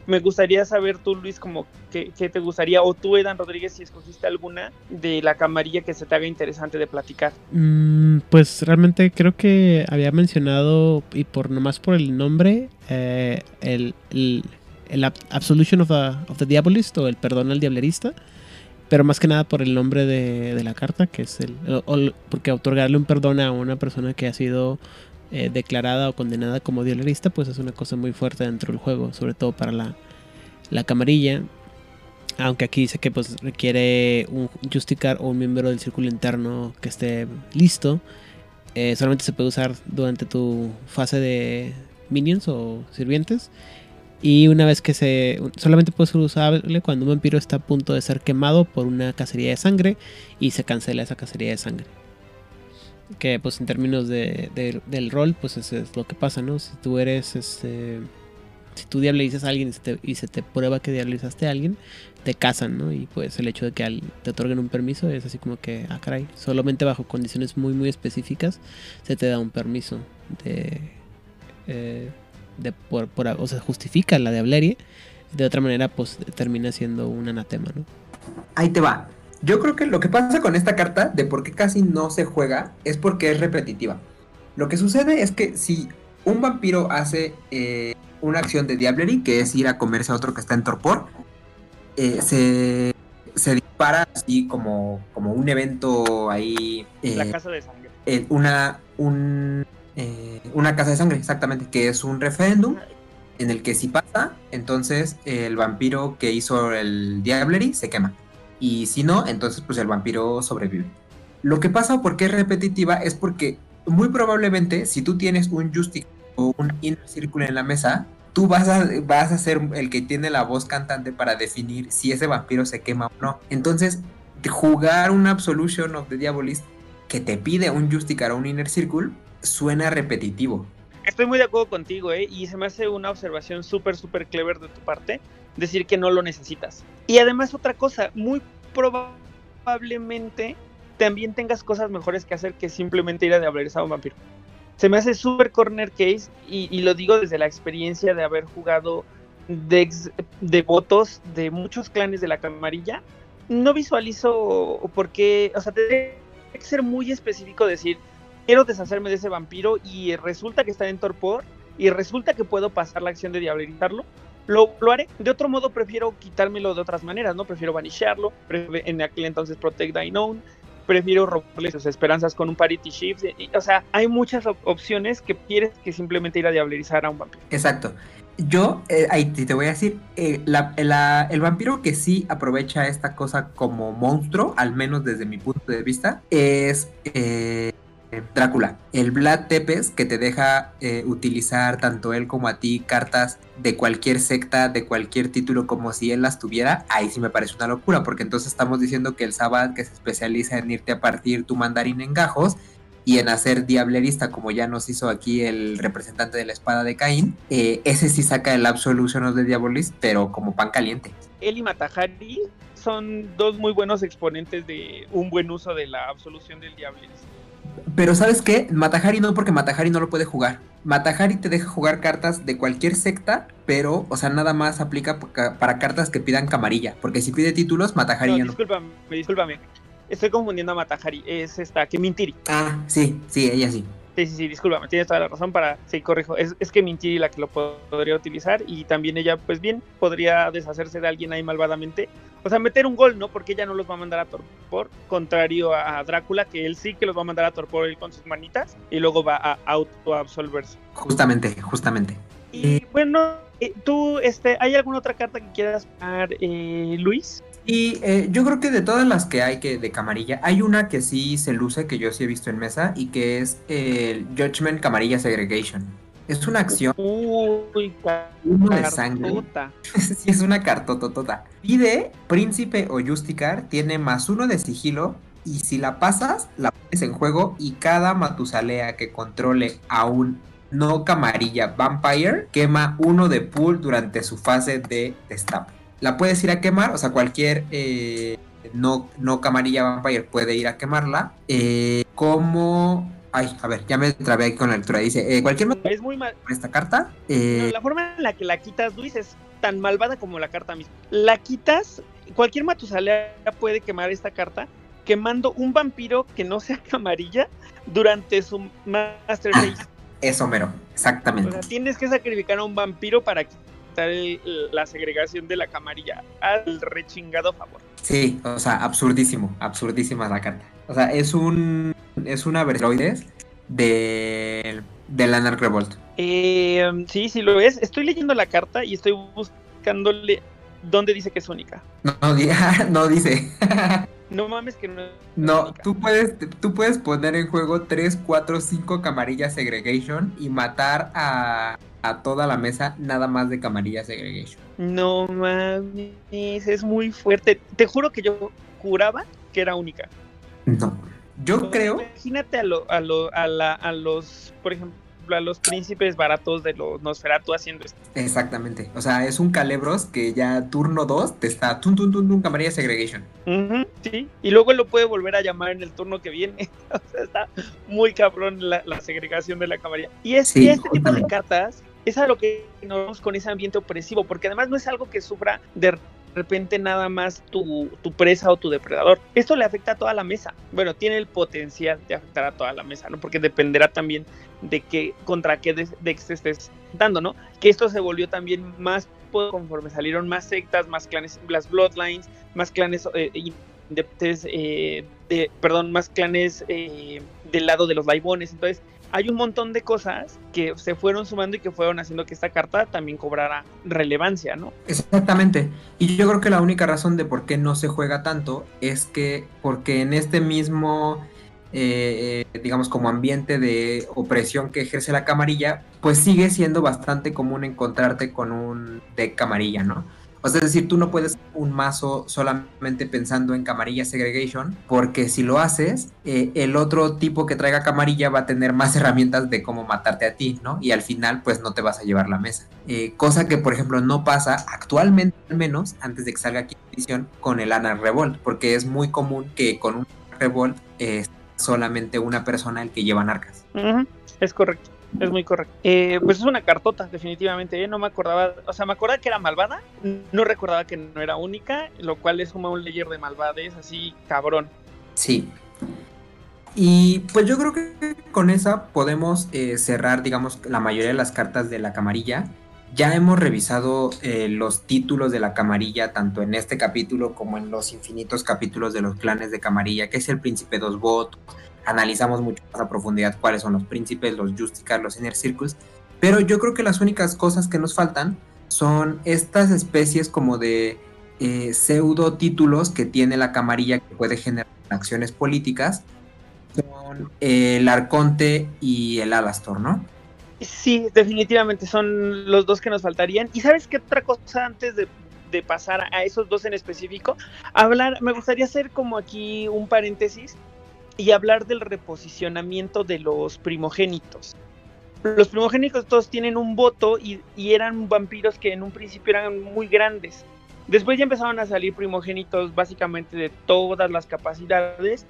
me gustaría saber tú, Luis, como qué, te gustaría, o tú, Edan Rodríguez, si escogiste alguna de la camarilla que se te haga interesante de platicar. Mm, pues realmente creo que había mencionado, y por nomás por el nombre, eh, el, el, el, Absolution of the, Diabolist o el Perdón al Diablerista. Pero más que nada por el nombre de, de la carta, que es el. Porque otorgarle un perdón a una persona que ha sido eh, declarada o condenada como dialerista, pues es una cosa muy fuerte dentro del juego, sobre todo para la, la camarilla. Aunque aquí dice que pues requiere un justicar o un miembro del círculo interno que esté listo. Eh, solamente se puede usar durante tu fase de minions o sirvientes. Y una vez que se. Solamente puede ser usable cuando un vampiro está a punto de ser quemado por una cacería de sangre. Y se cancela esa cacería de sangre que pues en términos de, de, del rol pues eso es lo que pasa no si tú eres este si tú diabolizas a alguien y se, te, prueba que diabolizaste a alguien te casan no y pues el hecho de que al, te otorguen un permiso es así como que ah caray solamente bajo condiciones muy muy específicas se te da un permiso de eh, de por, por, o sea justifica la diablerie de otra manera pues termina siendo un anatema no ahí te va yo creo que lo que pasa con esta carta de por qué casi no se juega es porque es repetitiva. Lo que sucede es que si un vampiro hace eh, una acción de Diablery, que es ir a comerse a otro que está en torpor, eh, se se dispara así como, como un evento ahí. la eh, casa de sangre. una, un, eh, una casa de sangre, exactamente, que es un referéndum en el que si pasa, entonces el vampiro que hizo el Diablery se quema. Y si no, entonces pues el vampiro sobrevive. Lo que pasa porque es repetitiva es porque muy probablemente si tú tienes un Justic o un Inner Circle en la mesa, tú vas a, vas a ser el que tiene la voz cantante para definir si ese vampiro se quema o no. Entonces, jugar un Absolution of the Diabolist que te pide un Justicar o un Inner Circle suena repetitivo. Estoy muy de acuerdo contigo, ¿eh? Y se me hace una observación súper, súper clever de tu parte, decir que no lo necesitas. Y además otra cosa, muy probablemente también tengas cosas mejores que hacer que simplemente ir a diablerizar a un vampiro se me hace súper corner case y, lo digo desde la experiencia de haber jugado decks de votos de muchos clanes de la camarilla. No visualizo por qué, o sea, tendría que ser muy específico decir, quiero deshacerme de ese vampiro y resulta que está en torpor y resulta que puedo pasar la acción de diablerizarlo. Lo, lo, haré. De otro modo, prefiero quitármelo de otras maneras, ¿no? Prefiero vanisharlo, en aquel entonces Protect the Known, prefiero robarle sus esperanzas con un parity shift. o sea, hay muchas opciones que quieres que simplemente ir a diablerizar a un vampiro. Exacto. Yo, eh, ahí te voy a decir, eh, el vampiro que sí aprovecha esta cosa como monstruo, al menos desde mi punto de vista, es eh, Drácula, el Vlad Tepes que te deja eh, utilizar tanto él como a ti cartas de cualquier secta, de cualquier título como si él las tuviera, ahí sí me parece una locura, porque entonces estamos diciendo que el Sabbath que se especializa en irte a partir tu mandarín en gajos y en hacer diablerista como ya nos hizo aquí el representante de la espada de Caín, eh, ese sí saca el Absolution of the Diabolist, pero como pan caliente. Él y Matahari son dos muy buenos exponentes de un buen uso de la absolución del Diablerist. Pero ¿sabes qué? Matahari no, porque Matahari no lo puede jugar. Matahari te deja jugar cartas de cualquier secta, pero, o sea, nada más aplica para cartas que pidan camarilla. Porque si pide títulos, Matahari no, ya no. Discúlpame, discúlpame. Estoy confundiendo a Matahari. Es esta, que Mintiri. Ah, sí, sí, ella sí. Sí, sí, sí, discúlpame, tienes toda la razón para, sí, corrijo, es, es que Mintiri la que lo podría utilizar y también ella, pues bien, podría deshacerse de alguien ahí malvadamente, o sea, meter un gol, ¿no? Porque ella no los va a mandar a torpor, contrario a Drácula, que él sí que los va a mandar a torpor él con sus manitas y luego va a autoabsolverse. Justamente, justamente. Y bueno, eh, tú, este, ¿hay alguna otra carta que quieras dar, eh, Luis? Y eh, yo creo que de todas las que hay que de camarilla, hay una que sí se luce, que yo sí he visto en mesa, y que es el Judgment Camarilla Segregation. Es una acción. Uy, uno de sangre. sí, es una cartototota. Pide Príncipe o Justicar, tiene más uno de sigilo. Y si la pasas, la pones en juego. Y cada Matusalea que controle a un no camarilla vampire quema uno de pool durante su fase de destape. La puedes ir a quemar, o sea, cualquier eh, no, no camarilla vampire puede ir a quemarla. Eh, como Ay, a ver, ya me trabé aquí con la lectura. Dice, eh, cualquier es muy mal. esta carta. Eh, la forma en la que la quitas, Luis, es tan malvada como la carta misma. La quitas, cualquier Matusalea puede quemar esta carta quemando un vampiro que no sea amarilla durante su Master ah, Race. eso, mero, exactamente. O sea, tienes que sacrificar a un vampiro para la segregación de la camarilla al rechingado favor. Sí, o sea, absurdísimo, absurdísima la carta. O sea, es un es una versión de del Anarch Revolt. Eh, sí, sí lo es. Estoy leyendo la carta y estoy buscándole dónde dice que es única. No, no, dice. no mames que no. no, tú puedes, tú puedes poner en juego 3, 4, 5 camarillas segregation y matar a, a toda la mesa nada más de camarilla segregation. No mames, es muy fuerte. Te juro que yo juraba que era única. No. Yo creo. Imagínate a, lo, a, lo, a, la, a los, por ejemplo, a los príncipes baratos de los Nosferatu haciendo esto. Exactamente. O sea, es un Calebros que ya turno 2 te está tun tun tun tun camarilla segregation. sí, y luego lo puede volver a llamar en el turno que viene. o sea, está muy cabrón la, segregación de la camarilla. Y, es, y este tipo de cartas es a lo que nos vamos con ese ambiente opresivo, porque además no es algo que sufra de repente nada más tu, tu, presa o tu depredador. Esto le afecta a toda la mesa. Bueno, tiene el potencial de afectar a toda la mesa, ¿no? Porque dependerá también de qué, contra qué Dex estés dando, ¿no? Que esto se volvió también más conforme salieron más sectas, más clanes, las Bloodlines, más clanes eh, eh, de, perdón, más clanes eh, del lado de los Laibones. Entonces, hay un montón de cosas que se fueron sumando y que fueron haciendo que esta carta también cobrara relevancia, ¿no? Exactamente. Y yo creo que la única razón de por qué no se juega tanto es que porque en este mismo eh, digamos, como ambiente de opresión que ejerce la camarilla, pues sigue siendo bastante común encontrarte con un deck camarilla, ¿no? O sea, es decir, tú no puedes un mazo solamente pensando en camarilla segregation, porque si lo haces, eh, el otro tipo que traiga camarilla va a tener más herramientas de cómo matarte a ti, ¿no? Y al final, pues no te vas a llevar la mesa. Eh, cosa que, por ejemplo, no pasa actualmente, al menos, antes de que salga aquí edición, con el Ana Revolt, porque es muy común que con un Revolt eh, solamente una persona el que lleva arcas. Es correcto. Es muy correcto. Eh, pues es una cartota, definitivamente. ¿eh? No me acordaba, o sea, me acordaba que era malvada, no recordaba que no era única, lo cual es como un layer de malvades, así cabrón. Sí. Y pues yo creo que con esa podemos eh, cerrar, digamos, la mayoría de las cartas de la camarilla. Ya hemos revisado los títulos de la camarilla, tanto en este capítulo como en los infinitos capítulos de los clanes de camarilla, que es el príncipe dos votos, analizamos mucho más a profundidad cuáles son los príncipes, los Justicars, los Inner Circles, pero yo creo que las únicas cosas que nos faltan son estas especies como de eh, pseudo títulos que tiene la camarilla que puede generar acciones políticas, son el Arconte y el Alastor, ¿no? Sí, definitivamente son los dos que nos faltarían. ¿Y sabes qué otra cosa antes de, de pasar a esos dos en específico? Hablar, me gustaría hacer como aquí un paréntesis y hablar del reposicionamiento de los primogénitos. Los primogénitos todos tienen un voto y, eran vampiros que en un principio eran muy grandes. Después ya empezaron a salir primogénitos básicamente de todas las capacidades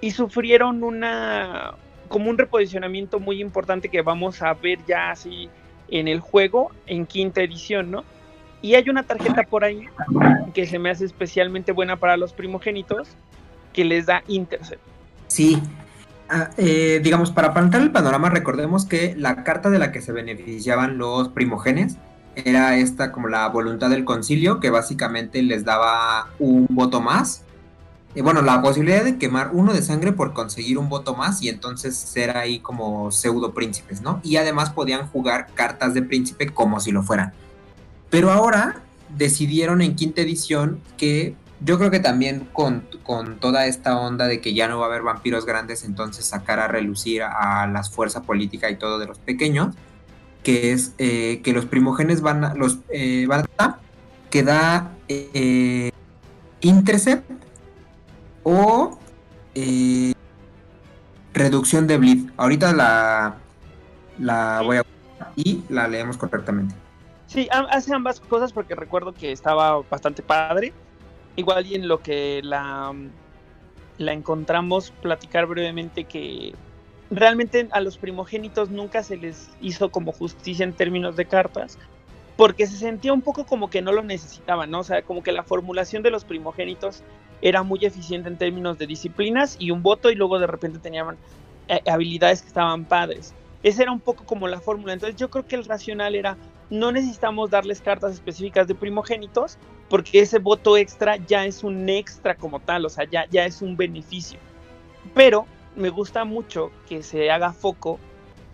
y sufrieron una como un reposicionamiento muy importante que vamos a ver ya así en el juego en quinta edición, ¿no? Y hay una tarjeta por ahí que se me hace especialmente buena para los primogénitos que les da intercept. Sí. Ah, eh, digamos, para plantar el panorama, recordemos que la carta de la que se beneficiaban los primogenes era esta como la voluntad del concilio, que básicamente les daba un voto más. Y bueno, la posibilidad de quemar uno de sangre por conseguir un voto más y entonces ser ahí como pseudo príncipes, ¿no? Y además podían jugar cartas de príncipe como si lo fueran. Pero ahora decidieron en quinta edición que yo creo que también con, toda esta onda de que ya no va a haber vampiros grandes, entonces sacar a relucir a la fuerza política y todo de los pequeños, que es eh, que los primogénes van a, los, eh, van a que da eh, intercept o reducción de bleed. Ahorita la, la voy a y la leemos correctamente. Sí, hace ambas cosas porque recuerdo que estaba bastante padre igual y en lo que la, la encontramos, platicar brevemente que realmente a los primogénitos nunca se les hizo como justicia en términos de cartas, porque se sentía un poco como que no lo necesitaban, ¿no? O sea, como que la formulación de los primogénitos era muy eficiente en términos de disciplinas y un voto y luego de repente tenían eh, habilidades que estaban padres. Esa era un poco como la fórmula. Entonces yo creo que el racional era, no necesitamos darles cartas específicas de primogénitos, porque ese voto extra ya es un extra como tal, o sea, ya, ya es un beneficio. Pero me gusta mucho que se haga foco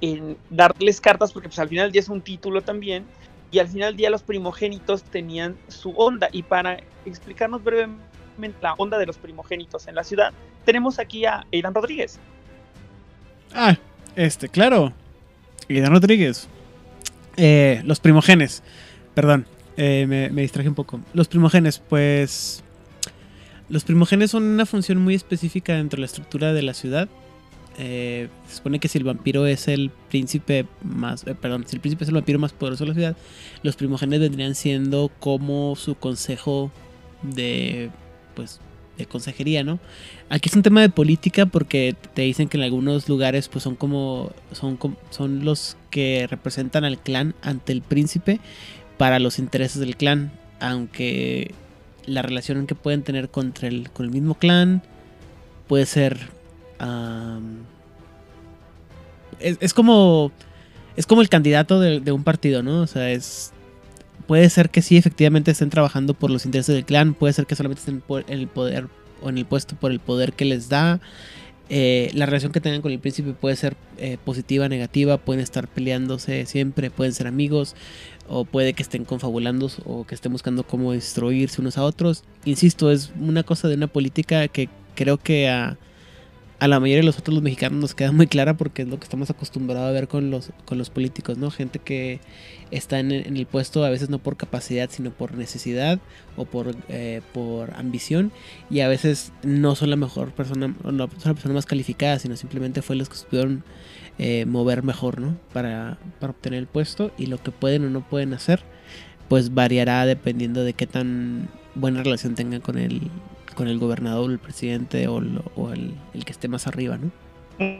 en darles cartas, porque pues al final ya es un título también, y al final del día los primogénitos tenían su onda. Y para explicarnos brevemente la onda de los primogénitos en la ciudad, tenemos aquí a Aidan Rodríguez. Ah, este, claro. Aidan Rodríguez. Eh, los primogenes. Perdón. Eh, me, distraje un poco. Los primogenes, pues... Los primogenes son una función muy específica dentro de la estructura de la ciudad. Eh, se supone que si el vampiro es el príncipe más... Eh, perdón, si el príncipe es el vampiro más poderoso de la ciudad, los primogenes vendrían siendo como su consejo de... pues de consejería, ¿no? Aquí es un tema de política porque te dicen que en algunos lugares pues son como son, son los que representan al clan ante el príncipe para los intereses del clan, aunque la relación que pueden tener contra el, con el mismo clan, puede ser... es, como... Es como el candidato de, un partido, ¿no? O sea, es... Puede ser que sí, efectivamente estén trabajando por los intereses del clan, puede ser que solamente estén en el poder o en el puesto por el poder que les da. Eh, la relación que tengan con el príncipe puede ser eh, positiva, negativa, pueden estar peleándose siempre, pueden ser amigos, o puede que estén confabulando o que estén buscando cómo destruirse unos a otros. Insisto, es una cosa de una política que creo que a, a la mayoría de los otros los mexicanos nos queda muy clara porque es lo que estamos acostumbrados a ver con los, con los políticos, ¿no? Gente que está en, el puesto a veces no por capacidad, sino por necesidad o por, eh, por ambición. Y a veces no son la mejor persona, no son la persona más calificada, sino simplemente fue los que supieron eh, mover mejor, ¿no? Para, para obtener el puesto. Y lo que pueden o no pueden hacer, pues variará dependiendo de qué tan buena relación tengan con el, con el gobernador, el presidente o, o el, el que esté más arriba, ¿no?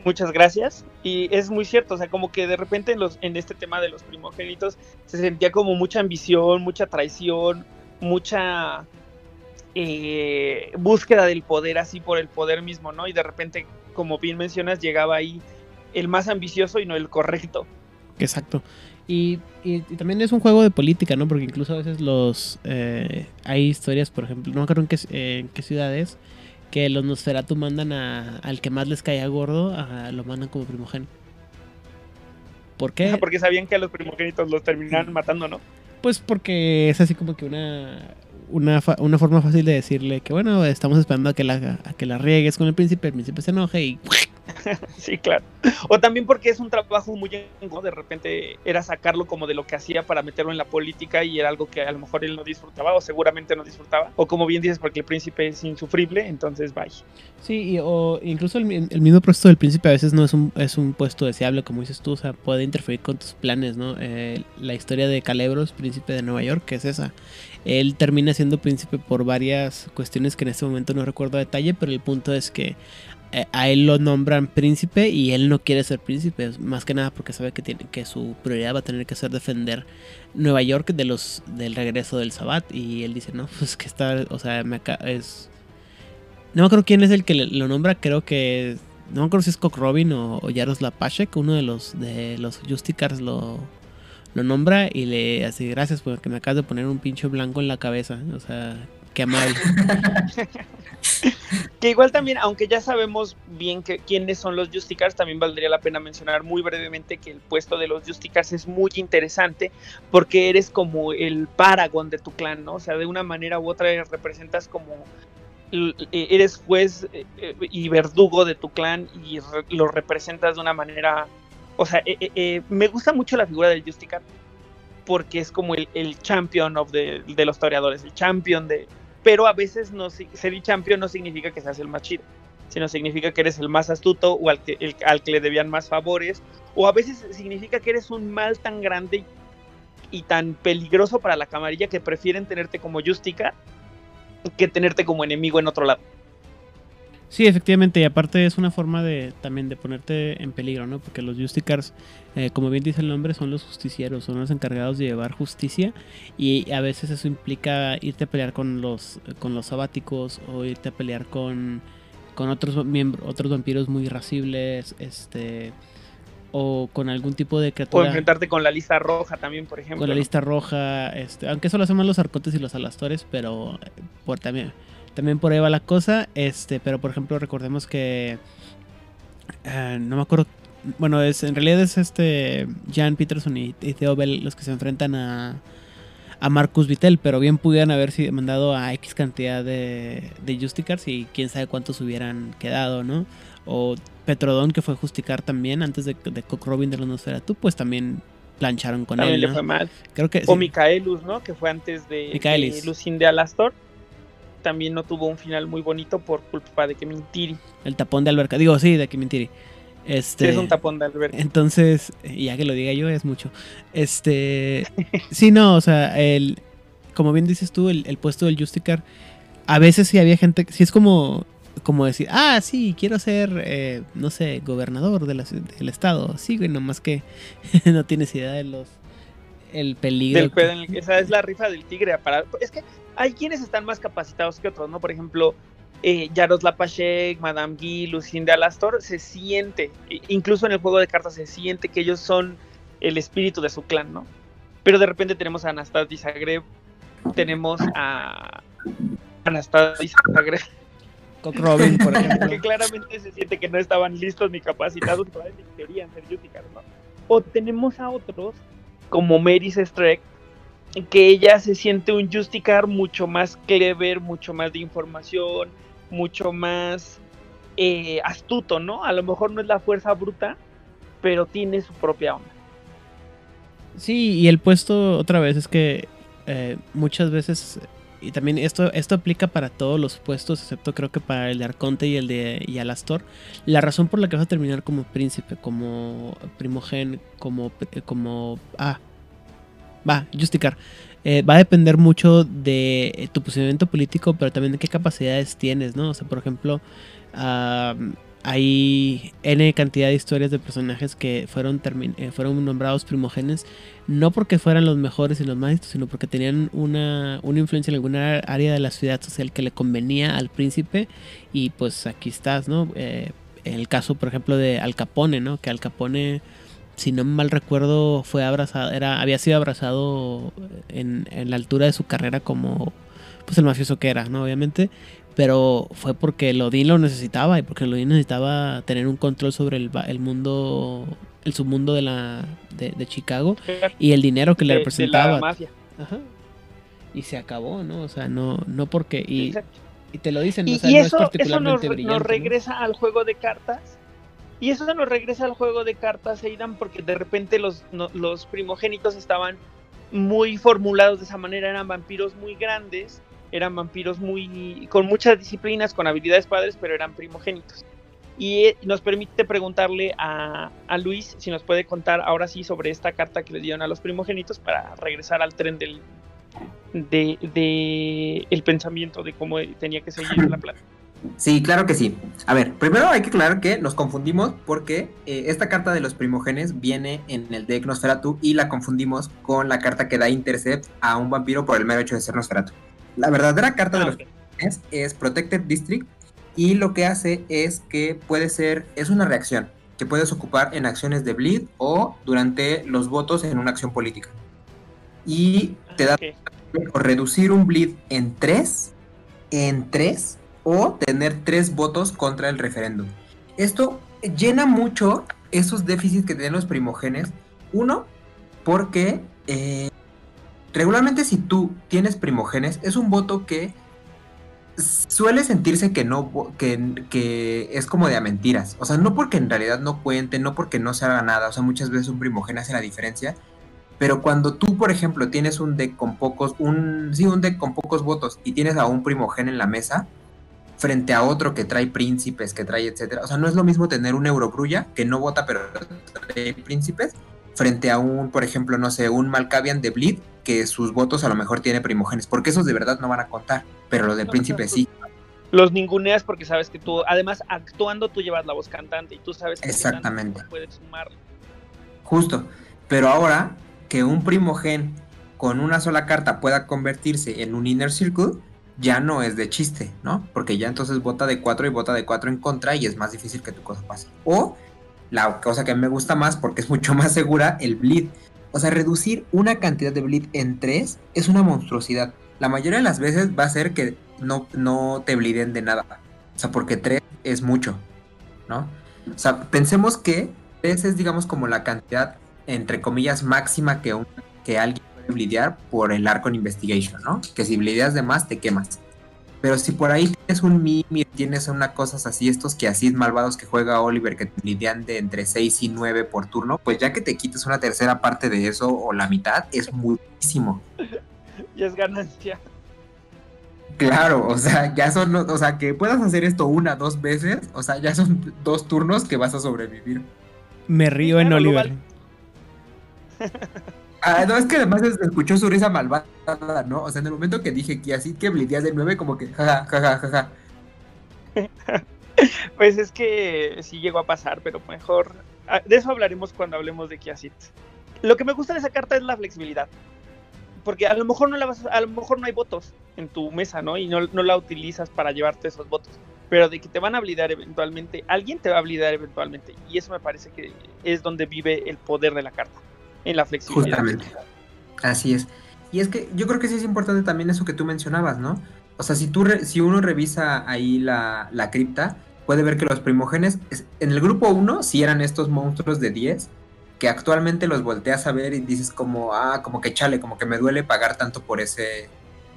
muchas gracias. Y es muy cierto, o sea, como que de repente en, los, en este tema de los primogénitos se sentía como mucha ambición, mucha traición, mucha eh, búsqueda del poder así por el poder mismo, ¿no? Y de repente, como bien mencionas, llegaba ahí el más ambicioso y no el correcto. Exacto. Y, y, también es un juego de política, ¿no? Porque incluso a veces los... Eh, hay historias, por ejemplo, no me acuerdo en qué, en qué ciudad es, que los Nosferatu mandan a, al que más les caía gordo, a, lo mandan como primogénito. ¿Por qué? Porque sabían que a los primogénitos los terminaban matando, ¿no? Pues porque es así como que una, una, una forma fácil de decirle que, bueno, estamos esperando a que la, a que la riegues con el príncipe, el príncipe se enoje y sí, claro. O también porque es un trabajo muy de repente era sacarlo como de lo que hacía para meterlo en la política y era algo que a lo mejor él no disfrutaba o seguramente no disfrutaba. O como bien dices, porque el príncipe es insufrible, entonces bye. Sí, o incluso el, mismo puesto del príncipe a veces no es un, es un puesto deseable, como dices tú, o sea, puede interferir con tus planes, ¿no? Eh, la historia de Calebros, príncipe de Nueva York, que es esa. Él termina siendo príncipe por varias cuestiones que en este momento no recuerdo a detalle, pero el punto es que a él lo nombran príncipe y él no quiere ser príncipe, más que nada porque sabe que tiene que su prioridad va a tener que ser defender Nueva York de los del regreso del Sabbat. Y él dice, "No, pues que está, o sea, me es no me acuerdo quién es el que lo nombra, creo que no me acuerdo si es Cock Robin o, o Jaroslav que uno de los de los Justicars lo lo nombra y le hace gracias porque me acabas de poner un pincho blanco en la cabeza, o sea, qué amable. que igual también, aunque ya sabemos bien que, quiénes son los Justicars, también valdría la pena mencionar muy brevemente que el puesto de los Justicars es muy interesante porque eres como el Paragon de tu clan, ¿no? O sea, de una manera u otra representas como e, eres juez eh, eh, y verdugo de tu clan y lo representas de una manera, o sea, me gusta mucho la figura del Justicar porque es como el, champion of de los toreadores, el champion de, pero a veces no, ser champion no significa que seas el más chido, sino significa que eres el más astuto o al que, al que le debían más favores, o a veces significa que eres un mal tan grande y tan peligroso para la camarilla que prefieren tenerte como Justica que tenerte como enemigo en otro lado. Sí, efectivamente, y aparte es una forma de también de ponerte en peligro, ¿no? Porque los Justicars, eh, como bien dice el nombre, son los justicieros, son los encargados de llevar justicia y a veces eso implica irte a pelear con los con los sabáticos o irte a pelear con, con otros miembros, otros vampiros muy irascibles, este o con algún tipo de criatura. O enfrentarte con la lista roja también, por ejemplo. Con la lista roja, este, aunque eso lo hacen más los arcotes y los alastores, pero por también también por ahí va la cosa. Este, pero por ejemplo, recordemos que. Eh, no me acuerdo. Bueno, es, en realidad es este. Jan Peterson y, Theo Bell los que se enfrentan a. A Marcus Vittel, pero bien pudieran haber mandado a X cantidad de, de Justicars y quién sabe cuántos hubieran quedado, ¿no? O Petrodon, que fue Justicar también antes de, de Cock Robin de la tú pues también plancharon con él. También le fue mal. Creo que, o Micaelus, ¿no? Que fue antes de, de Lucin de Alastor también no tuvo un final muy bonito por culpa de que Mintiri. El tapón de alberca, digo, sí, de que Mintiri. Este, es un tapón de alberca. Entonces, ya que lo diga yo, es mucho. Este, sí, no, o sea, el, como bien dices tú, el, puesto del Justicar, a veces sí había gente, sí es como, como decir, ah, sí, quiero ser, eh, no sé, gobernador de la, del estado. Sí, güey, nomás que no tienes idea de los el peligro. Del pedo en el- esa es la rifa del tigre. Para, es que hay quienes están más capacitados que otros, ¿no? Por ejemplo, eh, Lapachek, Madame Guy, Lucinda Alastor, se siente, incluso en el juego de cartas se siente que ellos son el espíritu de su clan, ¿no? Pero de repente tenemos a Anastasia Zagreb, tenemos a Anastasia Zagreb, Cock Robin, por ejemplo. que claramente se siente que no estaban listos ni capacitados para que querían ser ¿no? O tenemos a otros, como Mary Streck, que ella se siente un Justicar mucho más clever, mucho más de información, mucho más eh, astuto, ¿no? A lo mejor no es la fuerza bruta, pero tiene su propia onda. Sí, y el puesto otra vez es que eh, muchas veces, y también esto, esto aplica para todos los puestos, excepto creo que para el de Arconte y el de y Alastor. La razón por la que vas a terminar como príncipe, como primogen, como, como, ah, va, Justicar. eh, va a depender mucho de eh, tu posicionamiento político, pero también de qué capacidades tienes, ¿no? O sea, por ejemplo, ah, hay N cantidad de historias de personajes que fueron, eh, fueron nombrados primogénes, no porque fueran los mejores y los más sino porque tenían una, una influencia en alguna área de la ciudad social que le convenía al príncipe, y pues aquí estás, ¿no? Eh, el caso, por ejemplo, de Al Capone, ¿no? Que Al Capone si no mal recuerdo, fue abrazado, era, había sido abrazado en, en la altura de su carrera como pues el mafioso que era, ¿no? Obviamente. Pero fue porque Lodin lo necesitaba y porque Lodin necesitaba tener un control sobre el, el mundo, el submundo de la de, de Chicago y el dinero que le De- de representaba. la mafia. Ajá. Y se acabó, ¿no? O sea, no, no porque. Y, y te lo dicen, Y, o sea, y no eso, es eso nos, particularmente nos brillante. ¿no? regresa al juego de cartas. Y eso nos regresa al juego de cartas, Aidan, porque de repente los, no- los primogénitos estaban muy formulados de esa manera. Eran vampiros muy grandes, eran vampiros muy con muchas disciplinas, con habilidades padres, pero eran primogénitos. Y eh, nos permite preguntarle a, a Luis si nos puede contar ahora sí sobre esta carta que le dieron a los primogénitos para regresar al tren del de, de el pensamiento de cómo tenía que seguir la plata. Sí, claro que sí. A ver, primero hay que aclarar que nos confundimos porque eh, esta carta de los primogenes viene en el deck Nosferatu y la confundimos con la carta que da Intercept a un vampiro por el mero hecho de ser Nosferatu. La verdadera carta de Ah, los es Protected District y lo que hace es que puede ser, es una reacción que puedes ocupar en acciones de bleed o durante los votos en una acción política. Y te da o reducir un bleed en 3, en 3, o tener 3 votos contra el referéndum. Esto llena mucho esos déficits que tienen los primogenes. Uno, porque eh, regularmente si tú tienes primogenes, es un voto que suele sentirse que no que, que es como de a mentiras. O sea, no porque en realidad no cuente, no porque no se haga nada. O sea, muchas veces un primogénero hace la diferencia. Pero cuando tú, por ejemplo, tienes un deck con pocos, un, sí, un deck con pocos votos y tienes a un primogén en la mesa, frente a otro que trae príncipes, que trae etcétera. O sea, no es lo mismo tener un Eurogrulla que no vota pero trae príncipes, frente a un, por ejemplo, no sé, un Malkavian de Bleed, que sus votos a lo mejor tiene primogénes, porque esos de verdad no van a contar, pero lo de No, no, sí. Los ninguneas porque sabes que tú, además, actuando tú llevas la voz cantante y tú sabes que Exactamente. puedes sumar. Justo. Pero ahora que un primogen con una sola carta pueda convertirse en un inner circle, ya no es de chiste, ¿no? Porque ya entonces vota de 4 y vota de 4 en contra y es más difícil que tu cosa pase. O la cosa que me gusta más porque es mucho más segura, el bleed. O sea, reducir una cantidad de bleed en 3 es una monstruosidad. La mayoría de las veces va a ser que no, no te bleeden de nada. O sea, porque 3 es mucho, ¿no? O sea, pensemos que 3 es, digamos, como la cantidad, entre comillas, máxima que, un, que alguien puede blidear por el arco en investigation, ¿no? Que si blideas de más, te quemas. Pero si por ahí tienes un mimi, tienes una cosas así, estos que así malvados que juega Oliver, que te blidean de entre 6 y 9 por turno, pues ya que te quites una tercera parte de eso o la mitad, es muchísimo. Y es ganancia. Claro, o sea, ya son, o sea, que puedas hacer esto una, dos veces, o sea, ya son dos turnos que vas a sobrevivir. Me río en Claro, Oliver. Ah, no, es que además escuchó su risa malvada, ¿no? O sea, en el momento que dije que así que blideas de 9, como que jaja, jaja, jaja. Pues es que sí llegó a pasar, pero mejor. ah, De eso hablaremos cuando hablemos de Kiasit. Lo que me gusta de esa carta es la flexibilidad. Porque a lo mejor no la vas a, lo mejor no hay votos en tu mesa, ¿no? Y no, no la utilizas para llevarte esos votos. Pero de que te van a blindar eventualmente, alguien te va a blindar eventualmente. Y eso me parece que es donde vive el poder de la carta. En la flexibilidad. Justamente. Así es. Y es que yo creo que sí es importante también eso que tú mencionabas, ¿no? O sea, si, tú si uno revisa ahí la, la cripta, puede ver que los primógenes, en el grupo 1 sí eran estos monstruos de 10, que actualmente los volteas a ver y dices como, ah, como que chale, como que me duele pagar tanto por ese,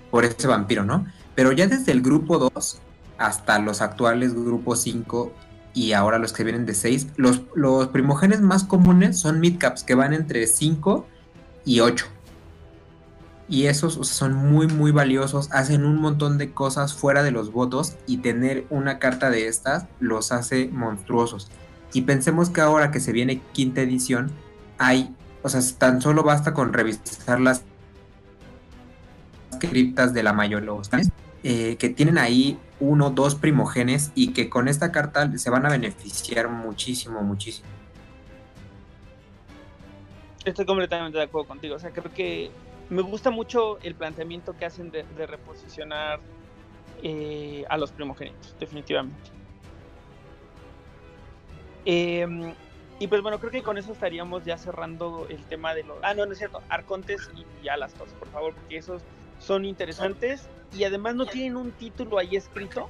por ese vampiro, ¿no? Pero ya desde el grupo 2 hasta los actuales grupo 5 y ahora los que vienen de 6, los, los primógenes más comunes son midcaps que van entre 5 y 8 y esos son muy muy valiosos, hacen un montón de cosas fuera de los votos y tener una carta de estas los hace monstruosos. Y pensemos que ahora que se viene quinta edición, hay, o sea, tan solo basta con revisar las criptas de la mayoría eh, que tienen ahí uno, dos primogenes y que con esta carta se van a beneficiar muchísimo, muchísimo. Estoy completamente de acuerdo contigo. O sea, creo que me gusta mucho el planteamiento que hacen de, reposicionar eh, a los primogénitos, definitivamente. Em, y pues bueno, creo que con eso estaríamos ya cerrando el tema de los... Ah, no, no es cierto, Arcontes y, Alastos, por favor, porque esos son interesantes y además no tienen un título ahí escrito,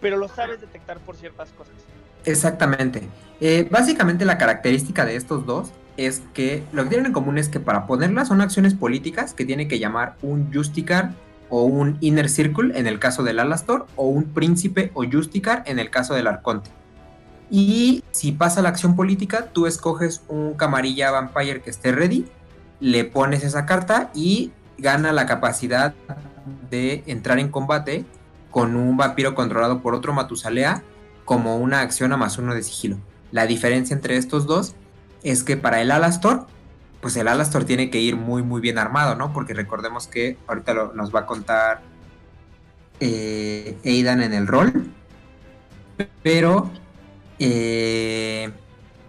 pero lo sabes detectar por ciertas cosas. Exactamente. Eh, básicamente la característica de estos dos es que lo que tienen en común es que para ponerlas son acciones políticas que tiene que llamar un Justicar o un Inner Circle en el caso del Alastor o un Príncipe o Justicar en el caso del Arconte. Y si pasa la acción política, tú escoges un camarilla vampire que esté ready, le pones esa carta y gana la capacidad de entrar en combate con un vampiro controlado por otro Matusalea como una acción a más uno de sigilo. La diferencia entre estos dos es que para el Alastor, pues el Alastor tiene que ir muy, muy bien armado, ¿no? Porque recordemos que ahorita nos va a contar eh, Aidan en el rol, pero eh,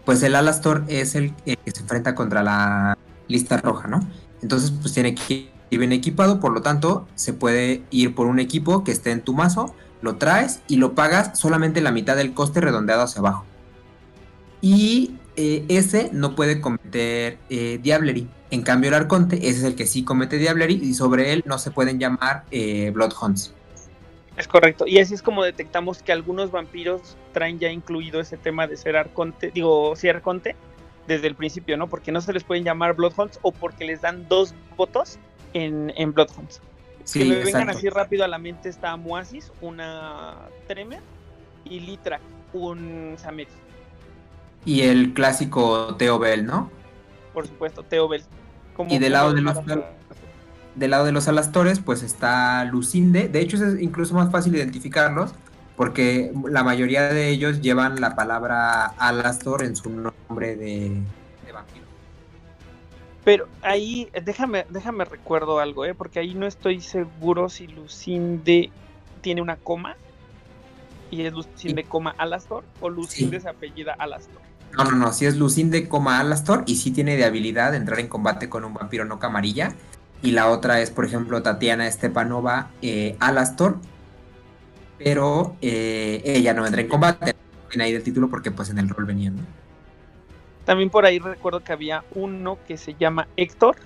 pues el Alastor es el que se enfrenta contra la lista roja, ¿no? Entonces, pues tiene que ir bien equipado, por lo tanto, se puede ir por un equipo que esté en tu mazo, lo traes y lo pagas solamente la mitad del coste redondeado hacia abajo. Y eh, ese no puede cometer eh. En cambio, el Arconte, ese es el que sí comete Diablery y sobre él no se pueden llamar eh, Bloodhounds. Es correcto. Y así es como detectamos que algunos vampiros traen ya incluido ese tema de ser Arconte, digo, sí, Arconte, desde el principio, ¿no? Porque no se les pueden llamar Bloodhounds o porque les dan dos votos en, en Bloodhounds. Si me vengan así rápido a la mente está Muasis, una Tremer, y Litra, un Samedi y el clásico Teo Bell, ¿no? Por supuesto, Teo Bell. y del lado de los del lado de los alastores, pues está Lucinde. De hecho, es incluso más fácil identificarlos porque la mayoría de ellos llevan la palabra alastor en su nombre de. Pero ahí, déjame, déjame recuerdo algo, ¿eh? porque ahí no estoy seguro si Lucinde tiene una coma y es Lucinde, coma Alastor o Lucinde se apellida Alastor. No, no, no, si es Lucinde, coma Alastor y sí tiene de habilidad entrar en combate con un vampiro no camarilla. Y la otra es, por ejemplo, Tatiana Stepanova eh, Alastor, pero eh, ella no entra en combate. Tiene ahí el título porque pues en el rol venía, También por ahí recuerdo que había uno que se llama Héctor,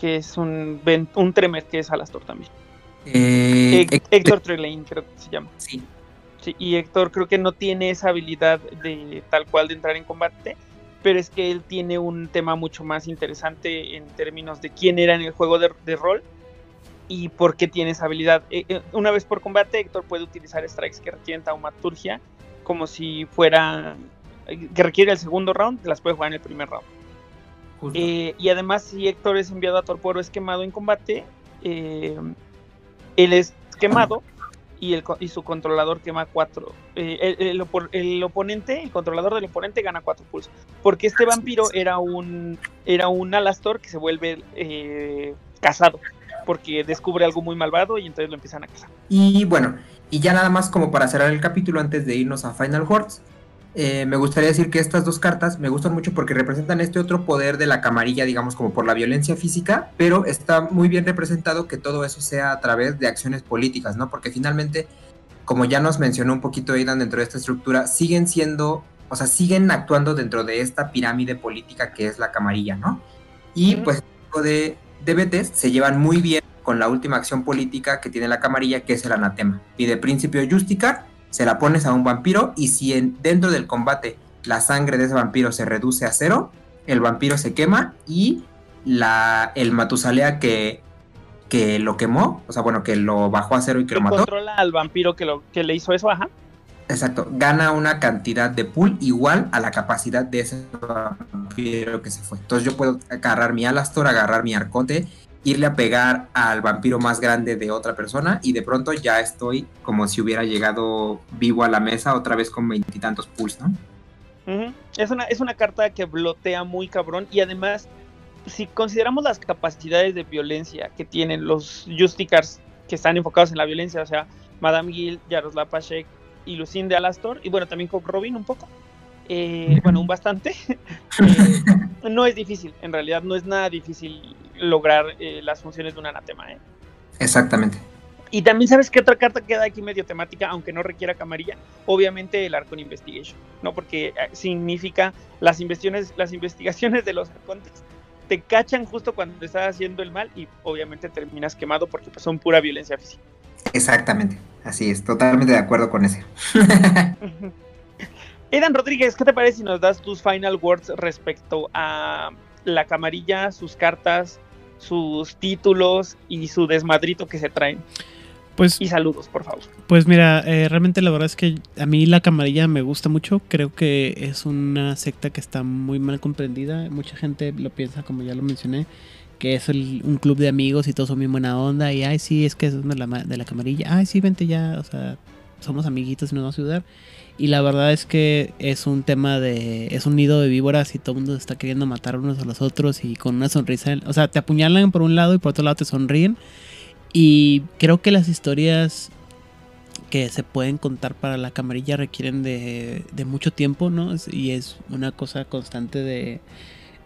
que es un, un Tremer que es Alastor también. Eh, Héctor Trelane creo que se llama. Sí, y Héctor creo que no tiene esa habilidad de tal cual de entrar en combate, pero es que él tiene un tema mucho más interesante en términos de quién era en el juego de, rol y por qué tiene esa habilidad. Eh, eh, una vez por combate, Héctor puede utilizar strikes que requieren taumaturgia como si fuera que requiere el segundo round, las puede jugar en el primer round. Eh, y además, si Héctor es enviado a Torporo es quemado en combate, él es quemado y, el, y su controlador quema cuatro. Eh, el, oponente, el controlador del oponente gana cuatro pulsos. Porque este vampiro era un, era un Alastor que se vuelve eh, casado. Porque descubre algo muy malvado y entonces lo empiezan a cazar. Y bueno, y ya nada más como para cerrar el capítulo antes de irnos a Final Words. Eh, me gustaría decir que estas dos cartas me gustan mucho porque representan este otro poder de la camarilla, digamos, como por la violencia física, pero está muy bien representado que todo eso sea a través de acciones políticas, ¿no? Porque finalmente, como ya nos mencionó un poquito Aidan dentro de esta estructura, siguen siendo, o sea, siguen actuando dentro de esta pirámide política que es la camarilla, ¿no? Y pues de, de Betes se llevan muy bien con la última acción política que tiene la camarilla, que es el anatema. Pide Principio Justicar se la pones a un vampiro y si en, dentro del combate la sangre de ese vampiro se reduce a cero, el vampiro se quema y la, el Matusalea que, que lo quemó, o sea, bueno, que lo bajó a cero y que, lo mató. controla al vampiro que, lo, que le hizo eso, ajá. Exacto, gana una cantidad de pool igual a la capacidad de ese vampiro que se fue. Entonces yo puedo agarrar mi Alastor, agarrar mi Arconte irle a pegar al vampiro más grande de otra persona y de pronto ya estoy como si hubiera llegado vivo a la mesa otra vez con veintitantos pulls, ¿no? es, una, es una carta que blotea muy cabrón y además, si consideramos las capacidades de violencia que tienen los Justicars que están enfocados en la violencia, o sea, Madame Gil, Yaroslav Pashek y Lucine de Alastor, y bueno, también con Robin un poco, eh, bueno, un bastante, eh, no es difícil, en realidad no es nada difícil lograr eh, las funciones de un anatema. ¿eh? Exactamente. Y también sabes que otra carta queda aquí medio temática, aunque no requiera camarilla, obviamente el Arcon Investigation, ¿no? Porque eh, significa las investigaciones, las investigaciones de los arcontes te cachan justo cuando estás haciendo el mal y obviamente terminas quemado porque pues, son pura violencia física. Exactamente, así es, totalmente de acuerdo con ese. Edan Rodríguez, ¿qué te parece si nos das tus final words respecto a la camarilla, sus cartas, sus títulos y su desmadrito que se traen. Pues, y saludos, por favor. Pues mira, eh, realmente la verdad es que a mí la camarilla me gusta mucho. Creo que es una secta que está muy mal comprendida. Mucha gente lo piensa, como ya lo mencioné, que es un club de amigos y todos son bien buena onda. Y ay, sí, es que es de la, de la camarilla. Ay, sí, vente ya. O sea, somos amiguitos y nos vamos a ayudar. Y la verdad es que es un tema de. Es un nido de víboras y todo el mundo está queriendo matar unos a los otros y con una sonrisa. O sea, te apuñalan por un lado y por otro lado te sonríen. Y creo que las historias que se pueden contar para la camarilla requieren de, de mucho tiempo, ¿no? Y es una cosa constante de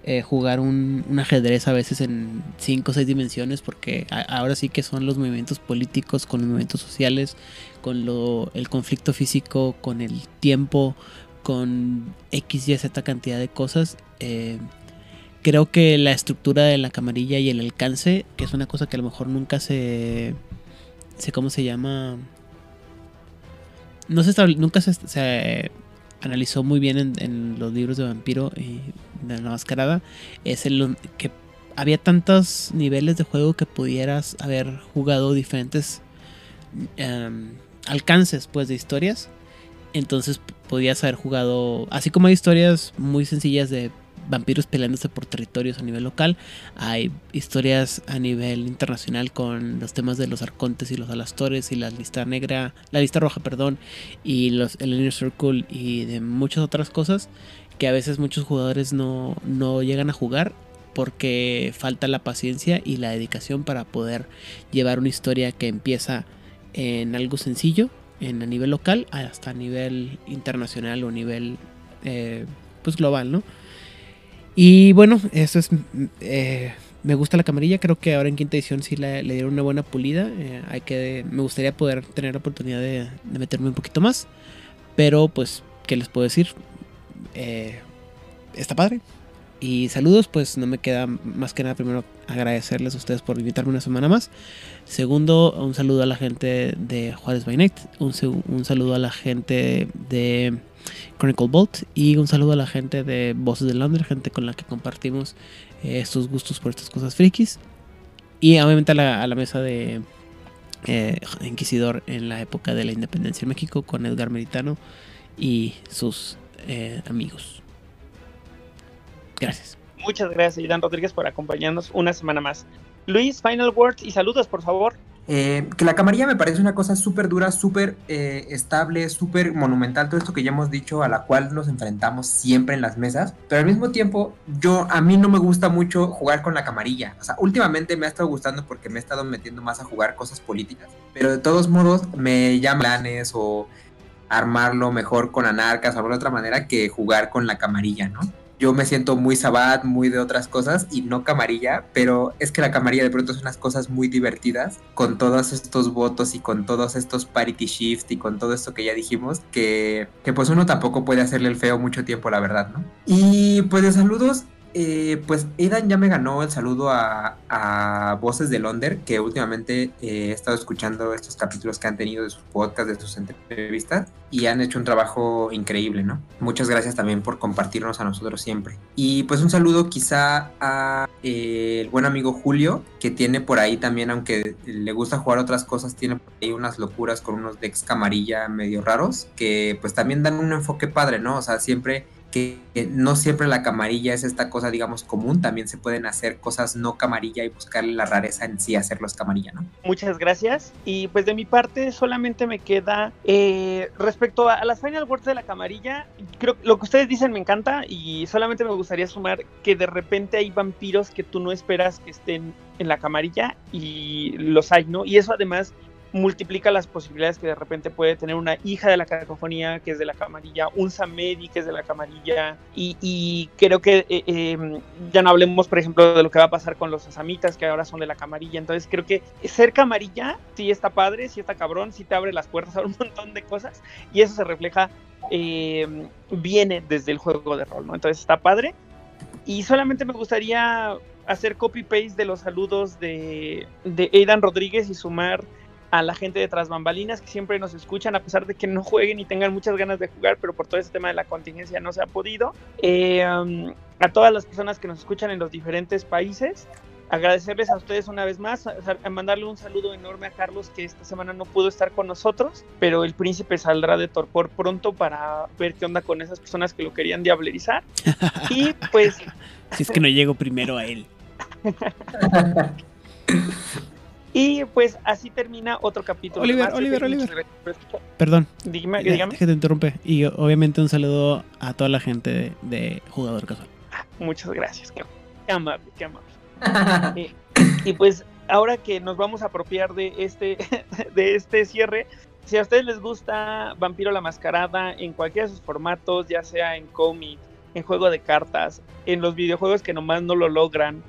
eh, jugar un, ajedrez a veces en cinco o seis dimensiones porque ahora sí que son los movimientos políticos con los movimientos sociales, con lo, el conflicto físico, con el tiempo, con X, Y, Z cantidad de cosas. Eh, creo que la estructura de la camarilla y el alcance, que es una cosa que a lo mejor nunca se... sé ¿Cómo se llama? No se nunca se, se analizó muy bien en, los libros de vampiro y de la mascarada es el que había tantos niveles de juego que pudieras haber jugado diferentes em, alcances pues de historias. Entonces podías haber jugado así como hay historias muy sencillas de vampiros peleándose por territorios a nivel local. Hay historias a nivel internacional con los temas de los arcontes y los alastores y la lista negra, la lista roja, perdón, y los, el Inner Circle y de muchas otras cosas que a veces muchos jugadores no, no llegan a jugar porque falta la paciencia y la dedicación para poder llevar una historia que empieza en algo sencillo, en a nivel local, hasta a nivel internacional o a nivel eh, pues global, ¿no? Y bueno, eso es. Eh, me gusta la camarilla. Creo que ahora en quinta edición sí le, dieron una buena pulida. Eh, hay que, me gustaría poder tener la oportunidad de, meterme un poquito más. Pero pues, ¿qué les puedo decir? Eh, está padre. Y saludos, pues no me queda más que nada primero agradecerles a ustedes por invitarme una semana más. Segundo, un saludo a la gente de Juárez by Night. Un, un saludo a la gente de Chronicle Bolt y un saludo a la gente de Voces de Londres, gente con la que compartimos eh, estos gustos por estas cosas frikis. Y obviamente a la, mesa de eh, Inquisidor en la época de la independencia en México con Edgar Meritano y sus eh, amigos. Gracias. Muchas gracias, Idan Rodríguez, por acompañarnos una semana más. Luis, final words y saludos, por favor. Eh, que la camarilla me parece una cosa súper dura, súper eh, estable, súper monumental, todo esto que ya hemos dicho, a la cual nos enfrentamos siempre en las mesas, pero al mismo tiempo, yo, a mí no me gusta mucho jugar con la camarilla, o sea, últimamente me ha estado gustando porque me he estado metiendo más a jugar cosas políticas, pero de todos modos me llaman planes o armarlo mejor con anarcas o de otra manera que jugar con la camarilla, ¿no? Yo me siento muy sabat, muy de otras cosas y no camarilla, pero es que la camarilla de pronto es unas cosas muy divertidas con todos estos votos y con todos estos parity shift y con todo esto que ya dijimos, que, que pues uno tampoco puede hacerle el feo mucho tiempo, la verdad, ¿no? Y pues de saludos, eh, pues Aidan ya me ganó el saludo a, Voces de Londres, que últimamente eh, he estado escuchando estos capítulos que han tenido de sus podcasts, de sus entrevistas, y han hecho un trabajo increíble, ¿no? Muchas gracias también por compartirnos a nosotros siempre. Y pues un saludo quizá a eh, el buen amigo Julio, que tiene por ahí también, aunque le gusta jugar otras cosas, tiene por ahí unas locuras con unos decks camarilla medio raros, que pues también dan un enfoque padre, ¿no? O sea, siempre que no siempre la camarilla es esta cosa, digamos, común, también se pueden hacer cosas no camarilla y buscarle la rareza en sí, hacerlos camarilla, ¿no? Muchas gracias. Y pues de mi parte solamente me queda eh, respecto a, las Final Words de la camarilla, creo que lo que ustedes dicen me encanta y solamente me gustaría sumar que de repente hay vampiros que tú no esperas que estén en la camarilla y los hay, ¿no? Y eso además multiplica las posibilidades que de repente puede tener una hija de la cacofonía que es de la camarilla, un Samedi que es de la camarilla, y, creo que eh, em, ya no hablemos, por ejemplo, de lo que va a pasar con los asamitas que ahora son de la camarilla, entonces creo que ser camarilla sí está padre, sí está cabrón, sí te abre las puertas a un montón de cosas, y eso se refleja, em, viene desde el juego de rol, ¿no? Entonces está padre, y solamente me gustaría hacer copy-paste de los saludos de, de Aidan Rodríguez y sumar a la gente de Tras Bambalinas que siempre nos escuchan, a pesar de que no jueguen y tengan muchas ganas de jugar, pero por todo este tema de la contingencia no se ha podido. Eh, um, a todas las personas que nos escuchan en los diferentes países, agradecerles a ustedes una vez más, mandarle un saludo enorme a Carlos que esta semana no pudo estar con nosotros, pero el príncipe saldrá de torpor pronto para ver qué onda con esas personas que lo querían diablerizar. y pues... Si es que no llego primero a él. Y pues así termina otro capítulo. Oliver, Oliver, Oliver. Perdón. Dígame, dígame. Que te interrumpe. Y obviamente un saludo a toda la gente de, Jugador Casual. muchas gracias. Qué, amable, qué amable. Eh, y pues ahora que nos vamos a apropiar de este, de este cierre, si a ustedes les gusta Vampiro la Mascarada en cualquiera de sus formatos, ya sea en cómic, en juego de cartas, en los videojuegos que nomás no lo logran,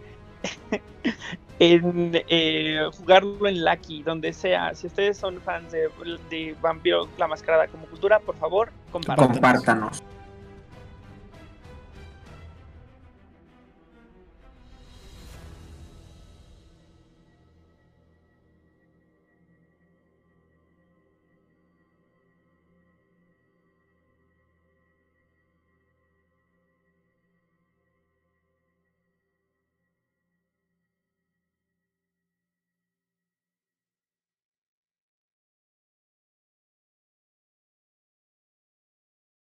en eh, jugarlo en Lucky, donde sea. Si ustedes son fans de, Vampiro la Mascarada como cultura, por favor, compártanos. compártanos.